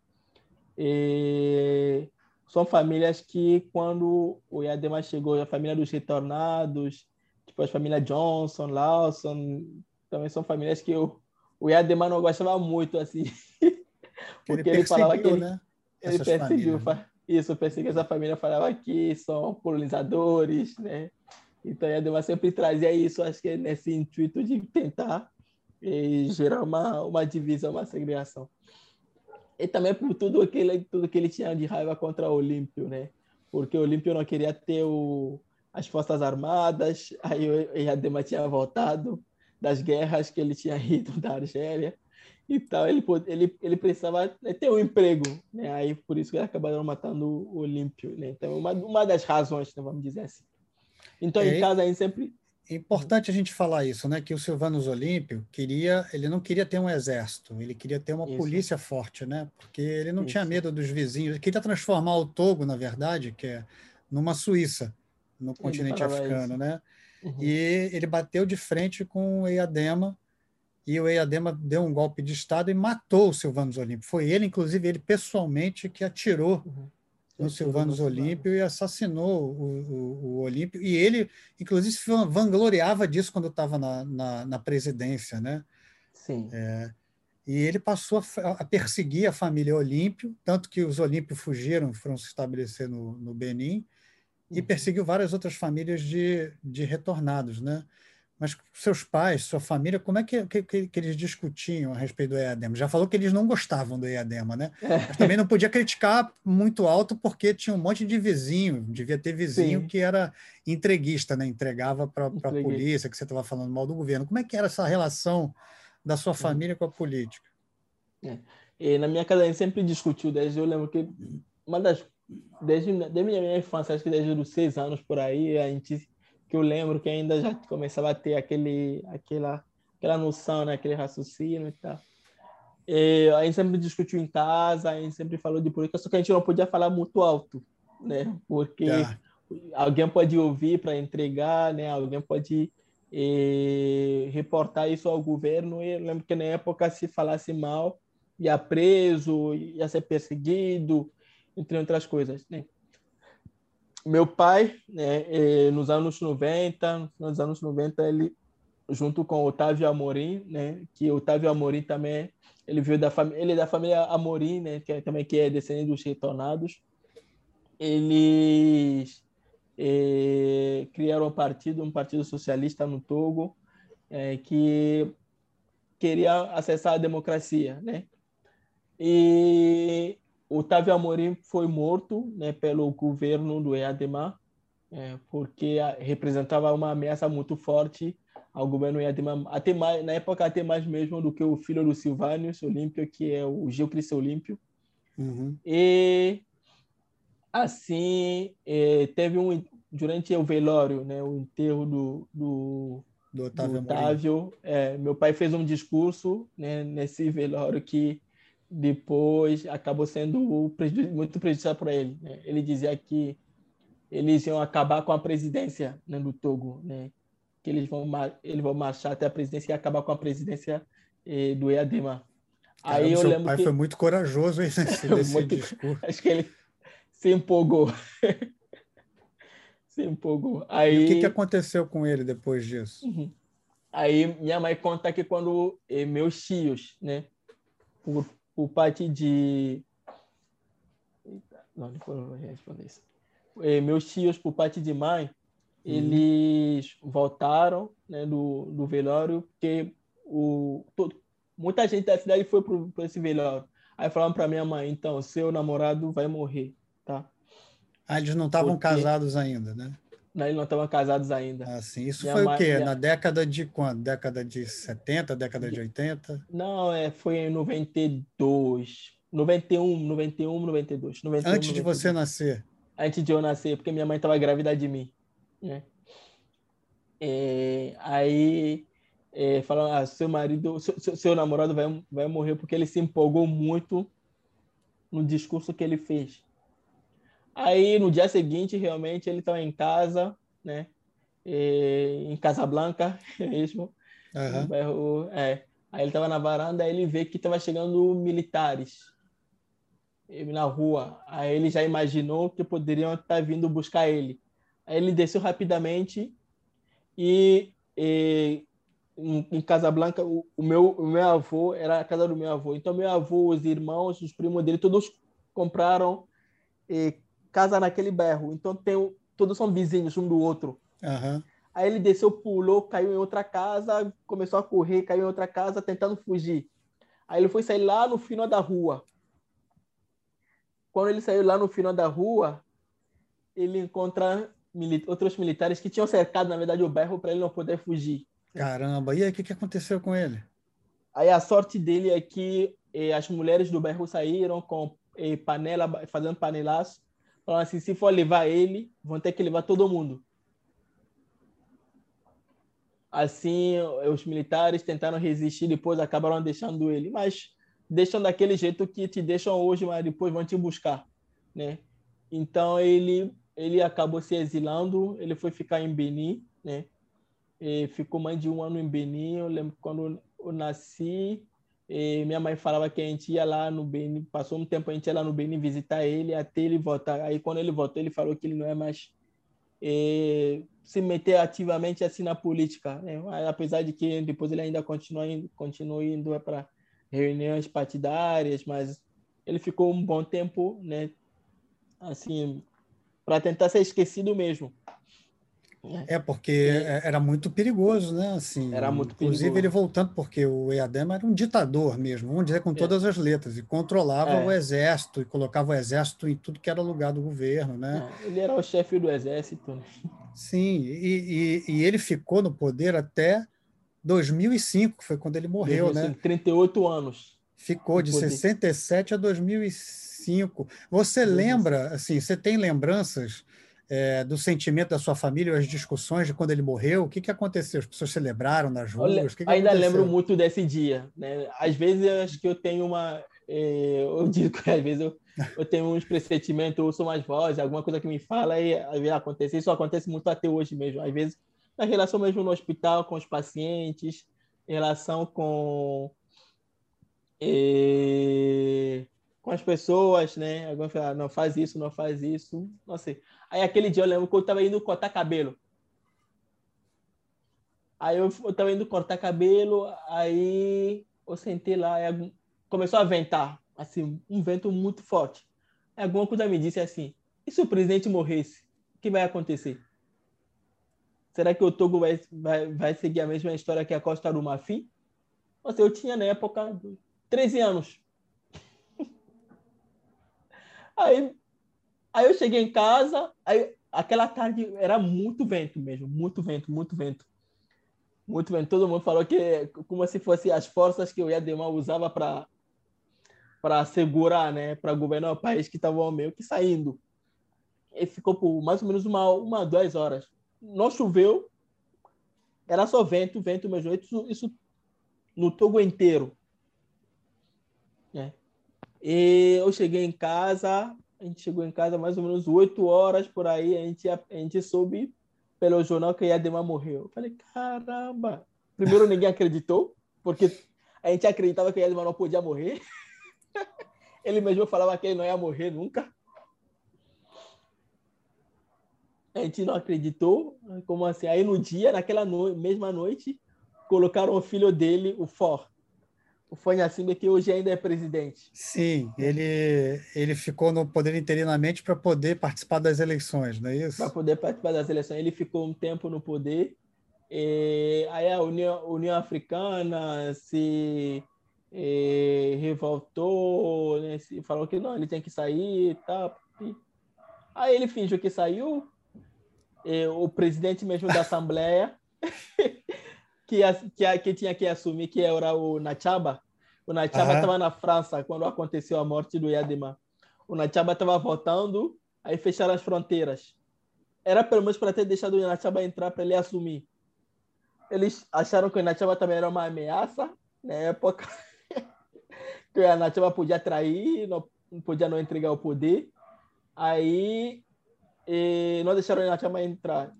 B: e são famílias que, quando o Iadema chegou, a família dos retornados, tipo as famílias Johnson, Lawson, também são famílias que o, o Iadema não gostava muito, assim.
A: porque ele, ele falava que ele, né?
B: Ele perseguiu. Famílias, né? Isso, perseguiu essa família, falava que são colonizadores, né? Então, Iadema sempre trazia isso, acho que nesse intuito de tentar eh, gerar uma, uma divisão, uma segregação e também por tudo que ele, tudo que ele tinha de raiva contra o Olímpio, né? Porque o Olímpio não queria ter o, as forças armadas, aí o Iadema tinha voltado das guerras que ele tinha ido da Argélia. Então ele ele ele precisava ter um emprego, né? Aí por isso que acabaram matando o Olímpio, né? Então uma uma das razões, né, vamos dizer assim. Então em casa aí sempre
A: é importante a gente falar isso, né? Que o Silvanus Olímpio queria, ele não queria ter um exército, ele queria ter uma isso. polícia forte, né? Porque ele não isso. tinha medo dos vizinhos. Ele queria transformar o Togo, na verdade, que é numa Suíça, no continente africano, isso. né? Uhum. E ele bateu de frente com o Eyadema e o Eyadema deu um golpe de estado e matou o Silvanus Olímpio. Foi ele, inclusive, ele pessoalmente que atirou uhum no Silvanus Olímpio e assassinou o, o, o Olímpio. E ele, inclusive, se vangloriava disso quando estava na, na, na, presidência, né?
B: Sim.
A: É, e ele passou a, a, perseguir a família Olímpio, tanto que os Olímpios fugiram, foram se estabelecer no, no Benin, e uhum. perseguiu várias outras famílias de, de retornados, né? Mas seus pais, sua família, como é que, que, que, eles discutiam a respeito do EADEMA? Já falou que eles não gostavam do EADEMA, né? É. Mas também não podia criticar muito alto porque tinha um monte de vizinho, devia ter vizinho Sim. que era entreguista, né? Entregava para a polícia, que você estava falando mal do governo. Como é que era essa relação da sua família com a política?
B: É. E na minha casa a gente sempre discutiu, desde eu lembro que uma das desde, desde minha infância, acho que desde os seis anos por aí, a gente que eu lembro que ainda já começava a ter aquele, aquela, aquela noção, né? aquele raciocínio e tal. E a gente sempre discutiu em casa, a gente sempre falou de política, só que a gente não podia falar muito alto, né? Porque é. alguém pode ouvir para entregar, né? Alguém pode e, reportar isso ao governo. E eu lembro que na época, se falasse mal, ia preso, ia ser perseguido, entre outras coisas, né? Meu pai, né, eh, nos anos 90, nos anos 90, ele junto com Otávio Amorim, né, que Otávio Amorim também, ele veio da família, ele é da família Amorim, né, que é, também que é descendente dos retornados. Eles eh, criaram um partido, um partido socialista no Togo, eh, que queria acessar a democracia, né? E Otávio Amorim foi morto né, pelo governo do EADMA, é, porque representava uma ameaça muito forte ao governo EADMA, até mais, na época até mais mesmo do que o filho do Silvânios Olímpio, que é o Gilcris Olímpio. Uhum. E assim, é, teve um durante o velório, né, o enterro do, do,
A: do Otávio,
B: do Otávio é, meu pai fez um discurso né, nesse velório que depois acabou sendo muito prejudicial para ele. Né? Ele dizia que eles iam acabar com a presidência né, do Togo, né? Que eles vão, eles vão marchar até a presidência e acabar com a presidência eh, do EADEMA.
A: Caramba, Aí eu seu lembro pai que... foi muito corajoso nesse, nesse muito... discurso.
B: Acho que ele se empolgou. se empolgou. Aí...
A: E o que, que aconteceu com ele depois disso?
B: Uhum. Aí minha mãe conta que quando eh, meus tios, né, por, por parte de não, depois eu vou responder isso. Eh, meus tios, por parte de mãe, uhum. eles voltaram né, do, do velório, porque o, todo, muita gente da cidade foi para esse velório. Aí falaram para minha mãe, então, seu namorado vai morrer, tá?
A: Ah, eles não estavam casados ainda, né?
B: Não, eles não estavam casados ainda.
A: Ah, sim. Isso minha foi mãe, o quê? Minha... Na década de quando? Década de 70, década de 80?
B: Não, é, foi em 92. 91, 91, 92. 91,
A: Antes 92. de você nascer?
B: Antes de eu nascer, porque minha mãe estava grávida de mim. Né? É, aí é, falam, ah, seu marido, seu, seu, namorado vai, vai morrer porque ele se empolgou muito no discurso que ele fez. Aí no dia seguinte, realmente, ele estava em casa, né? É, em Casablanca mesmo. Uhum. Bairro, é. Aí ele estava na varanda, aí ele vê que estava chegando militares na rua. Aí ele já imaginou que poderiam estar vindo buscar ele. Aí ele desceu rapidamente e, e em, em Casablanca, o, o, meu, o meu avô era a casa do meu avô. Então, meu avô, os irmãos, os primos dele, todos compraram e, casa naquele bairro. Então, tem, todos são vizinhos um do outro.
A: Uhum.
B: Aí ele desceu, pulou, caiu em outra casa, começou a correr, caiu em outra casa, tentando fugir. Aí ele foi sair lá no final da rua. Quando ele saiu lá no final da rua, ele encontra mili outros militares que tinham cercado, na verdade, o bairro para ele não poder fugir.
A: Caramba, e aí o que, que aconteceu com ele?
B: Aí a sorte dele é que eh, as mulheres do bairro saíram com eh, panela, fazendo panelaço, falando assim, se for levar ele, vão ter que levar todo mundo. Assim, os militares tentaram resistir, depois acabaram deixando ele, mas deixam daquele jeito que te deixam hoje, mas depois vão te buscar, né? Então ele ele acabou se exilando, ele foi ficar em Benin, né? E ficou mais de um ano em Benin. Eu lembro quando eu nasci, minha mãe falava que a gente ia lá no Benin, passou um tempo a gente ia lá no Benin visitar ele até ele voltar. Aí quando ele voltou, ele falou que ele não é mais se meter ativamente assim na política, né? apesar de que depois ele ainda continua indo, continua indo é para reuniões partidárias, mas ele ficou um bom tempo, né, assim, para tentar ser esquecido mesmo.
A: É, porque é. era muito perigoso, né? Assim,
B: era muito
A: inclusive
B: perigoso.
A: ele voltando, porque o Eadema era um ditador mesmo, vamos dizer com é. todas as letras, e controlava é. o exército, e colocava o exército em tudo que era lugar do governo, né?
B: É, ele era o chefe do exército. Né?
A: Sim, e, e, e ele ficou no poder até 2005, que foi quando ele morreu, 2005, né?
B: 38 anos.
A: Ficou de poder. 67 a 2005. Você lembra, assim, você tem lembranças é, do sentimento da sua família, as discussões de quando ele morreu? O que, que aconteceu? As pessoas celebraram nas ruas? Que que
B: ainda aconteceu? lembro muito desse dia. Né? Às vezes eu acho que eu tenho uma. É, eu digo que às vezes eu, eu tenho uns pressentimentos, eu sou mais voz, alguma coisa que me fala e às vezes acontece. Isso acontece muito até hoje mesmo. Às vezes na relação mesmo no hospital com os pacientes, em relação com eh, com as pessoas, né? Alguém fala, não faz isso, não faz isso, não sei. Aí aquele dia eu lembro que eu estava indo cortar cabelo. Aí eu, estava indo cortar cabelo, aí eu sentei lá, começou a ventar, assim, um vento muito forte. Aí alguma coisa me disse assim: e se o presidente morresse? O que vai acontecer? Será que o Togo vai, vai, vai seguir a mesma história que a Costa do Marfim? Nossa, eu tinha na época 13 anos. Aí, aí eu cheguei em casa, aí aquela tarde era muito vento mesmo, muito vento, muito vento. Muito vento. Todo mundo falou que como se fosse as forças que o Yadema usava para para segurar, né, para governar o país que estava meio que saindo. E ficou por mais ou menos uma, uma duas horas não choveu, era só vento, vento mesmo. Isso, isso no Togo inteiro. É. E eu cheguei em casa, a gente chegou em casa mais ou menos 8 horas por aí, a gente, a, gente soube pelo jornal que Yadema morreu. Eu falei, caramba! Primeiro ninguém acreditou, porque a gente acreditava que Yadema não podia morrer. ele mesmo falava que ele não ia morrer nunca. A gente não acreditou. Como assim? Aí no dia, naquela no... mesma noite, colocaram o filho dele, o For. O Fanhasimba, que hoje ainda é presidente.
A: Sim, ele, ele ficou no poder interinamente para poder participar das eleições, não é isso?
B: Para poder participar das eleições. Ele ficou um tempo no poder. E aí a União, União Africana se e, revoltou, né? falou que não, ele tem que sair e tal. Aí ele fingiu que saiu. o presidente mesmo da Assembleia que, que, que tinha que assumir que era o Nachaba. O Nachaba estava uhum. na França quando aconteceu a morte do Yadima. O Nachaba estava voltando, aí fecharam as fronteiras. Era pelo menos para ter deixado o Nachaba entrar para ele assumir. Eles acharam que o Nachaba também era uma ameaça na época que o Nachaba podia trair, não podia não entregar o poder. Aí não deixaram o Nachaba entrar.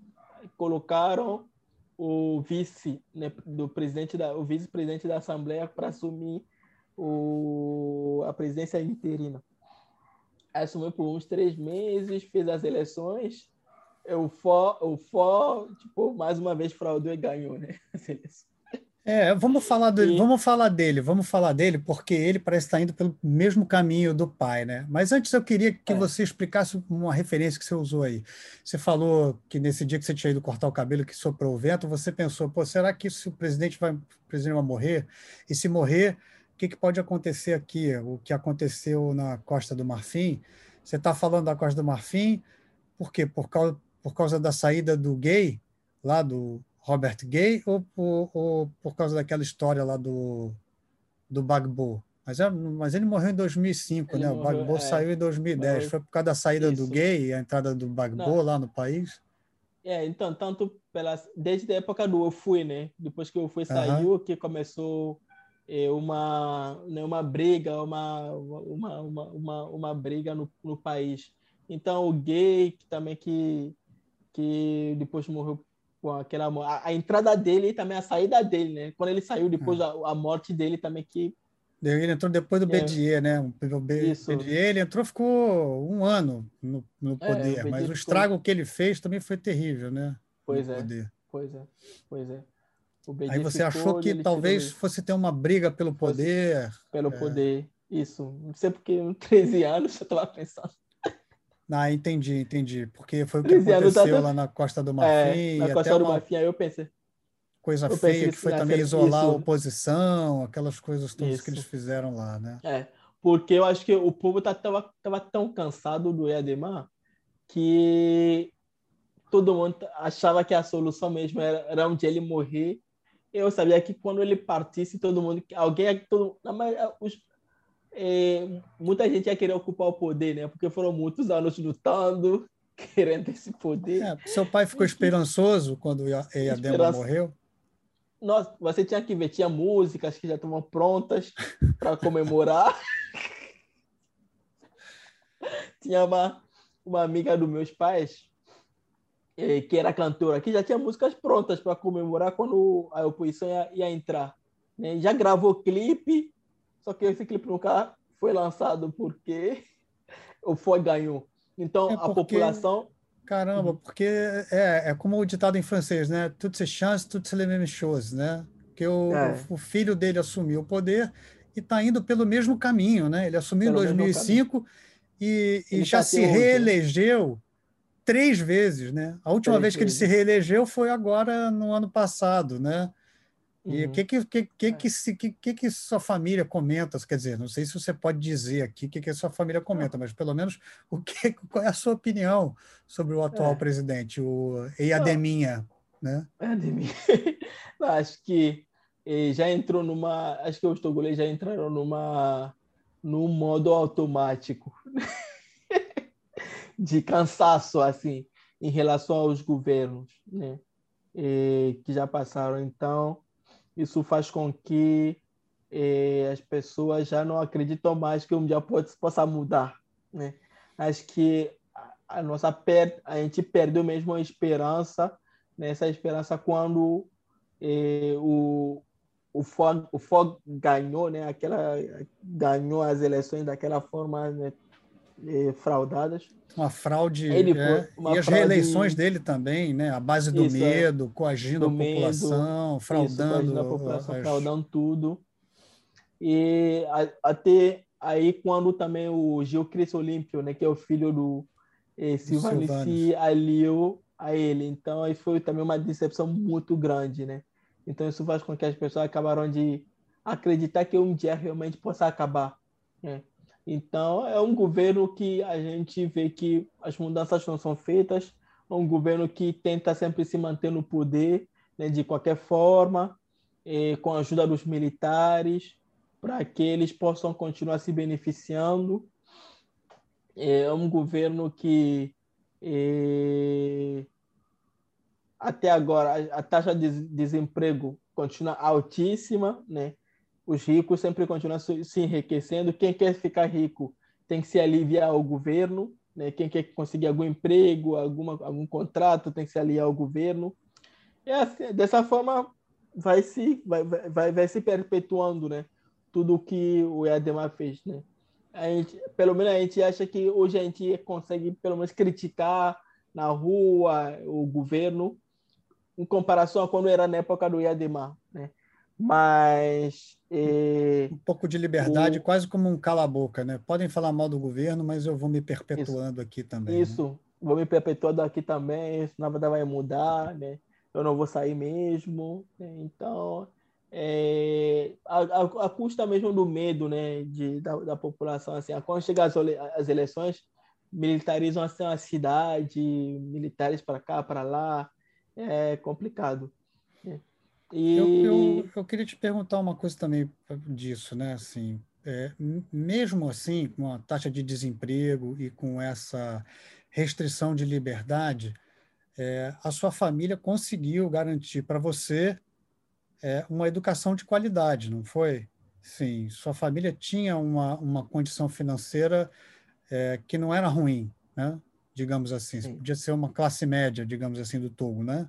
B: Colocaram o vice né, do presidente da o vice-presidente da Assembleia para assumir o, a presidência interina. Assumiu por uns três meses, fez as eleições. O FO, o FO tipo, mais uma vez fraudou e ganhou né, as eleições.
A: É, vamos falar, dele, e... vamos falar dele, vamos falar dele, porque ele parece estar indo pelo mesmo caminho do pai, né? Mas antes eu queria que é. você explicasse uma referência que você usou aí. Você falou que nesse dia que você tinha ido cortar o cabelo, que soprou o vento, você pensou, pô, será que se o presidente vai, o presidente vai morrer? E se morrer, o que, que pode acontecer aqui? O que aconteceu na Costa do Marfim? Você está falando da Costa do Marfim, por quê? Por causa, por causa da saída do gay, lá do Robert Gay ou por, ou por causa daquela história lá do, do Bagbo? Mas, é, mas ele morreu em 2005, ele né? Morreu, o Bagbo é, saiu em 2010. Morreu. Foi por causa da saída Isso. do Gay e a entrada do Bagbo Não. lá no país?
B: É, então, tanto pela, desde a época do Ofui, né? Depois que o Ofui saiu, uhum. que começou é, uma, né, uma briga, uma, uma, uma, uma, uma briga no, no país. Então, o Gay, que também que, que depois morreu com aquela a, a, entrada dele e também a saída dele, né? Quando ele saiu depois é. a, morte dele também que
A: ele entrou depois do é. Bedier, né? O Bedier, ele entrou, ficou um ano no, no poder, é, mas o estrago ficou... que ele fez também foi terrível, né?
B: Pois é, poder. pois é, pois é.
A: Aí você achou que talvez fosse ter uma briga pelo poder.
B: Pelo é. poder, isso. Não sei porque, com 13 anos, eu estava pensando.
A: Ah, entendi, entendi. Porque foi o que aconteceu lá na Costa do Marfim.
B: É, na Costa do uma... Marfim, aí eu pensei.
A: Coisa eu feia, pensei que foi também isolar isso. a oposição, aquelas coisas todas isso. que eles fizeram lá, né?
B: É, porque eu acho que o povo tá, tava tão cansado do Edemar que todo mundo achava que a solução mesmo era, era onde ele morrer. Eu sabia que quando ele partisse, todo mundo, alguém, todo, os, é, muita gente ia querer ocupar o poder, né? Porque foram muitos anos lutando, querendo esse poder. É,
A: seu pai ficou esperançoso quando Iadema morreu?
B: Nossa, você tinha que ver, tinha músicas que já estavam prontas para comemorar. tinha uma, uma amiga dos meus pais, é, que era cantora, que já tinha músicas prontas para comemorar quando a oposição ia, ia entrar. Né? Já gravou clipe, só que esse clipe nunca foi lançado porque o foi ganhou. Então, é porque, a população.
A: Caramba, porque é, é como o ditado em francês, né? Toutes ces chances, toutes les mêmes choses, né? Porque o, é. o filho dele assumiu o poder e está indo pelo mesmo caminho, né? Ele assumiu pelo em 2005 e, e já se reelegeu três vezes, né? A última três vez que vezes. ele se reelegeu foi agora no ano passado, né? E o uhum. que que, que, que, é. que, que, que, que sua família comenta? Quer dizer, não sei se você pode dizer aqui o que, que a sua família comenta, mas pelo menos o que, qual é a sua opinião sobre o atual é. presidente, o Eiademinha, né?
B: Eiademinha. acho que já entrou numa... Acho que os togolês já entraram numa num modo automático de cansaço, assim, em relação aos governos, né? E, que já passaram. Então, isso faz com que eh, as pessoas já não acreditam mais que um dia pode, possa mudar, né? acho que a, nossa per, a gente perdeu mesmo a esperança, né? essa esperança quando eh, o, o Fog, o Fog ganhou, né? Aquela ganhou as eleições daquela forma né? Eh, fraudadas.
A: Uma fraude. Ele é, uma e as fraude... reeleições dele também, né? A base do Isso, é. medo, é. coagindo a população, medo, fraudando. Isso, a
B: população, as... fraudando tudo. E até aí, quando também o Gilcris Olímpio, né? Que é o filho do eh, Silvano, se aliou a ele. Então, aí foi também uma decepção muito grande, né? Então, isso faz com que as pessoas acabaram de acreditar que um dia realmente possa acabar. Né? Então, é um governo que a gente vê que as mudanças não são feitas, é um governo que tenta sempre se manter no poder, né, de qualquer forma, eh, com a ajuda dos militares, para que eles possam continuar se beneficiando. É um governo que eh, até agora a taxa de desemprego continua altíssima, né? Os ricos sempre continuam se enriquecendo. Quem quer ficar rico tem que se aliviar ao governo, né? Quem quer conseguir algum emprego, alguma, algum contrato tem que se aliar ao governo. E assim, dessa forma vai se vai, vai, vai se perpetuando, né? Tudo o que o Ademar fez, né? A gente, pelo menos a gente acha que hoje a gente consegue pelo menos criticar na rua o governo, em comparação a quando era na época do Iademar, né? Mas
A: é, um pouco de liberdade, o... quase como um cala-boca, né? Podem falar mal do governo, mas eu vou me perpetuando
B: isso,
A: aqui também. Né?
B: Isso, né? vou me perpetuando aqui também. Isso nada vai mudar, né? Eu não vou sair mesmo. Né? Então, é, a, a, a, custa mesmo do medo, né? De, da, da população, assim, quando chegar as, as eleições, militarizam assim, a cidade, militares para cá, para lá é complicado.
A: Né? E... Eu, eu, eu, queria te perguntar uma coisa também disso, né? Assim, é, mesmo assim, com a taxa de desemprego e com essa restrição de liberdade, é, a sua família conseguiu garantir para você é, uma educação de qualidade, não foi? Sim, sua família tinha uma, uma condição financeira é, que não era ruim, né? digamos assim. Sim. Podia ser uma classe média, digamos assim, do Togo, né?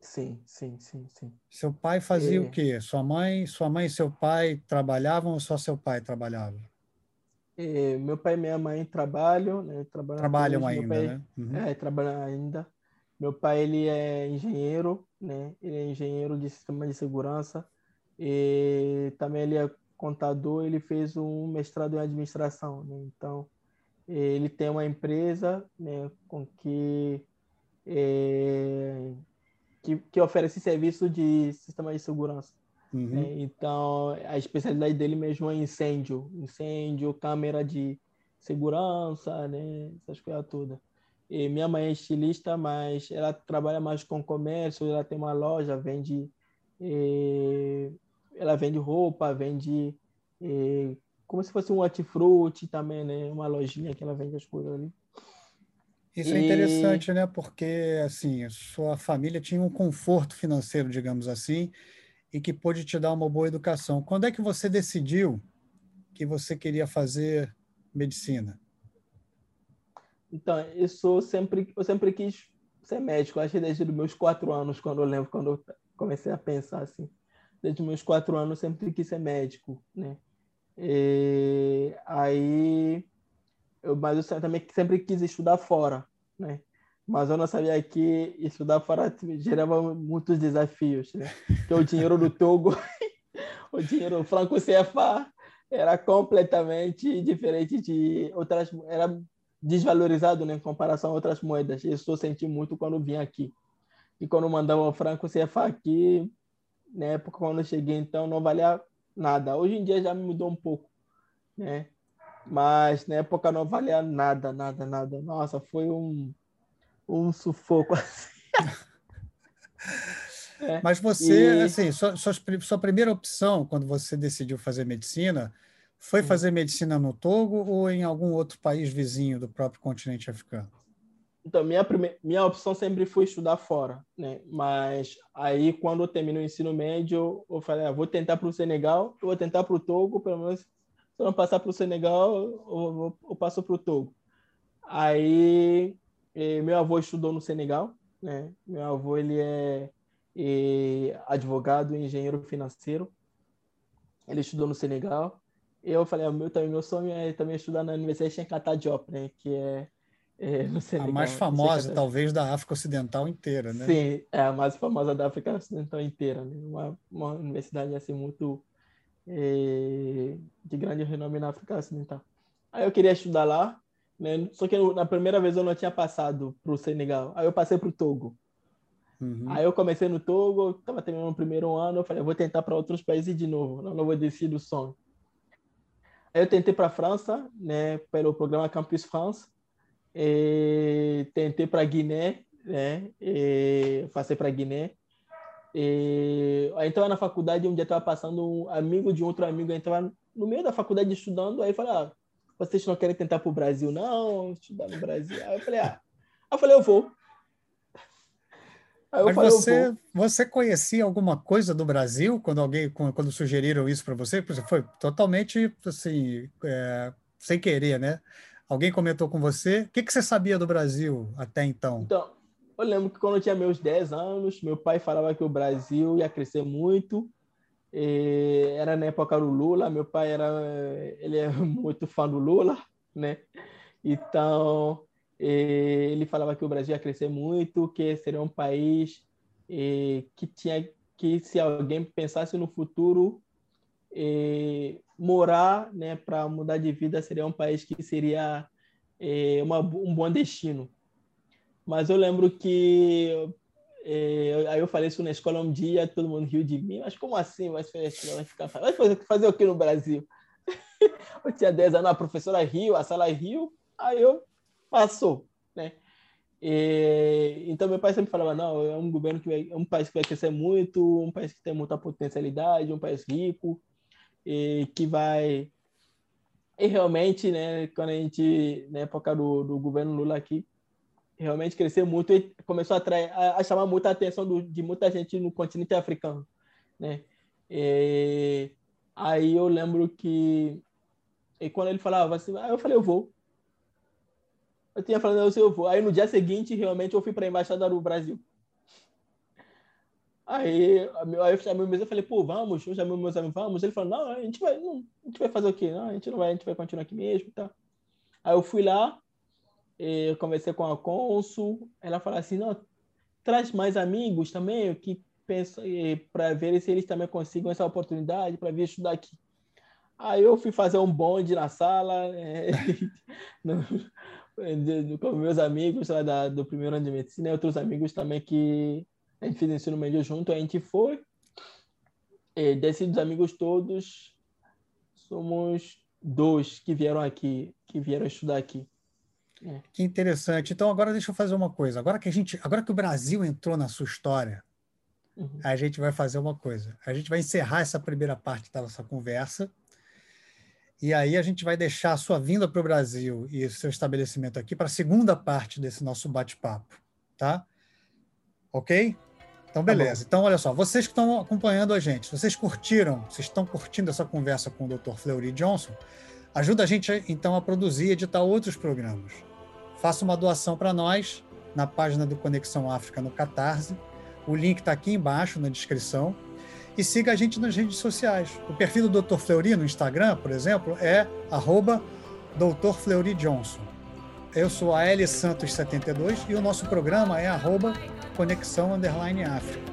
B: Sim, sim, sim, sim.
A: Seu pai fazia o quê? Sua mãe, sua mãe e seu pai trabalhavam ou só seu pai trabalhava?
B: meu pai e minha mãe trabalham, né?
A: Trabalham, trabalham ainda,
B: pai,
A: né?
B: Uhum. É, trabalham ainda. Meu pai, ele é engenheiro, né? Ele é engenheiro de sistema de segurança e também ele é contador, ele fez um mestrado em administração, né? Então, ele tem uma empresa né, com que, é, que, que oferece serviço de sistema de segurança. Uhum. Né? Então, a especialidade dele mesmo é incêndio, incêndio, câmera de segurança, né? essas coisas todas. E minha mãe é estilista, mas ela trabalha mais com comércio, ela tem uma loja, vende, é, ela vende roupa, vende é, como se fosse um hortifruti também, né? Uma lojinha que ela vende as coisas ali.
A: Isso é e... é interessante, né? Porque, assim, sua família tinha um conforto financeiro, digamos assim, e que pôde te dar uma boa educação. Quando é que você decidiu que você queria fazer medicina?
B: Então, eu sou sempre, eu sempre quis ser médico. Acho que desde os meus quatro anos, quando eu lembro, quando eu comecei a pensar assim, desde os meus quatro anos, eu sempre quis ser médico, né? E aí, eu, mas eu também sempre quis estudar fora, né? Mas eu não sabia que estudar fora gerava muitos desafios, né? Porque o dinheiro do Togo, o dinheiro franco CFA era completamente diferente de outras, era desvalorizado né, em comparação a outras moedas. Isso eu senti muito quando vim aqui. E quando mandava o franco CFA aqui, na época quando eu cheguei, então não valia nada. Hoje em dia já me mudou um pouco, né? Mas na época não valia nada, nada, nada. Nossa, foi um, um sufoco assim.
A: é. Mas você, e... assim, sua, sua, sua, primeira opção quando você decidiu fazer medicina foi fazer medicina no Togo ou em algum outro país vizinho do próprio continente africano?
B: Então, minha, minha opção sempre foi estudar fora, né? Mas aí, quando eu termino o ensino médio, eu falei, ah, vou tentar para o Senegal, vou tentar para o Togo, pelo menos se eu não passar para o Senegal, eu, eu, passo para o Togo. Aí, meu avô estudou no Senegal, né? Meu avô, ele é eh, advogado e engenheiro financeiro. Ele estudou no Senegal. Eu falei, ah, meu, também, meu sonho é também estudar na Universidade de Diop, né? Que é, é no Senegal.
A: A mais famosa, talvez, da África Ocidental inteira, né?
B: Sim, é a mais famosa da África Ocidental inteira, né? Uma, uma universidade, assim, muito é, de grande renome na África Ocidental. Aí eu queria estudar lá, né? Só que na primeira vez eu não tinha passado para o Senegal. Aí eu passei para o Togo. Uhum. Aí eu comecei no Togo, estava terminando o primeiro ano, eu falei, vou tentar para outros países de novo, não, não vou desistir do sonho. Aí eu tentei para a França, né, pelo programa Campus France, e tentei para Guiné, né, e passei para Guiné. E, aí estava na faculdade, um dia estava passando um amigo de outro amigo, aí estava no meio da faculdade estudando, aí falei, ah, vocês não querem tentar para o Brasil, não? Estudar no Brasil. Aí eu falei, ah. Aí eu falei, eu vou.
A: Aí eu Mas falei, você, você conhecia alguma coisa do Brasil quando alguém quando sugeriram isso para você? Foi totalmente assim, é, sem querer, né? Alguém comentou com você. O que, que você sabia do Brasil até então?
B: Então, eu lembro que quando eu tinha meus 10 anos, meu pai falava que o Brasil ia crescer muito era na época do Lula, meu pai era ele é muito fã do Lula, né? Então ele falava que o Brasil ia crescer muito, que seria um país que tinha que se alguém pensasse no futuro morar, né, para mudar de vida seria um país que seria uma, um bom destino. Mas eu lembro que é, aí eu falei isso na escola um dia, todo mundo riu de mim. Mas como assim? Vai, vai ficar vai fazer, fazer o que no Brasil? eu tinha 10 anos, a professora riu, a sala riu, aí eu passou, né? E, então meu pai sempre falava não, é um governo que vai, é um país que vai crescer muito, um país que tem muita potencialidade, um país rico e que vai e realmente, né, quando a gente na época do, do governo Lula aqui realmente cresceu muito e começou a, atrair, a, a chamar muita atenção do, de muita gente no continente africano, né? E, aí eu lembro que e quando ele falava assim, eu falei, eu vou. Eu tinha falado, eu vou. Aí no dia seguinte, realmente, eu fui para a embaixada do Brasil. Aí, aí eu chamei meus eu falei, pô, vamos, eu chamei meus amigos, vamos. Ele falou, não, a gente vai, não, a gente vai fazer o quê? Não, a gente não vai, a gente vai continuar aqui mesmo, tá? Aí eu fui lá, eu conversei com a cônsul, ela falou assim, não, traz mais amigos também que pensa para ver se eles também conseguem essa oportunidade para vir estudar aqui. Aí eu fui fazer um bonde na sala, é, no, com meus amigos lá da, do primeiro ano de medicina e outros amigos também que a gente fez ensino médio junto, a gente foi. E desses amigos todos, somos dois que vieram aqui, que vieram estudar aqui.
A: É. Que interessante. Então agora deixa eu fazer uma coisa. Agora que a gente, agora que o Brasil entrou na sua história, uhum. a gente vai fazer uma coisa. A gente vai encerrar essa primeira parte da nossa conversa. E aí a gente vai deixar a sua vinda para o Brasil e o seu estabelecimento aqui para a segunda parte desse nosso bate-papo, tá? Ok? Então, tá beleza. Tá então, olha só, vocês que estão acompanhando a gente, vocês curtiram, vocês estão curtindo essa conversa com o Dr. Fleury Johnson, ajuda a gente, então, a produzir e editar outros programas faça uma doação para nós na página do Conexão África no Catarse. O link está aqui embaixo na descrição. E siga a gente nas redes sociais. O perfil do Dr. Fleury no Instagram, por exemplo, é arroba Dr. Fleury Johnson. Eu sou a L Santos 72 e o nosso programa é arroba Conexão Underline África.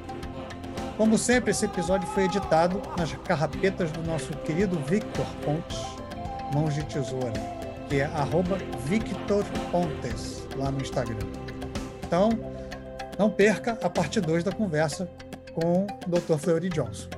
A: Como sempre, esse episódio foi editado nas carrapetas do nosso querido Victor Pontes, Mãos de Tesoura que é @victorpontes lá no Instagram. Então, não perca a parte 2 da conversa com o Dr. Fleury Johnson.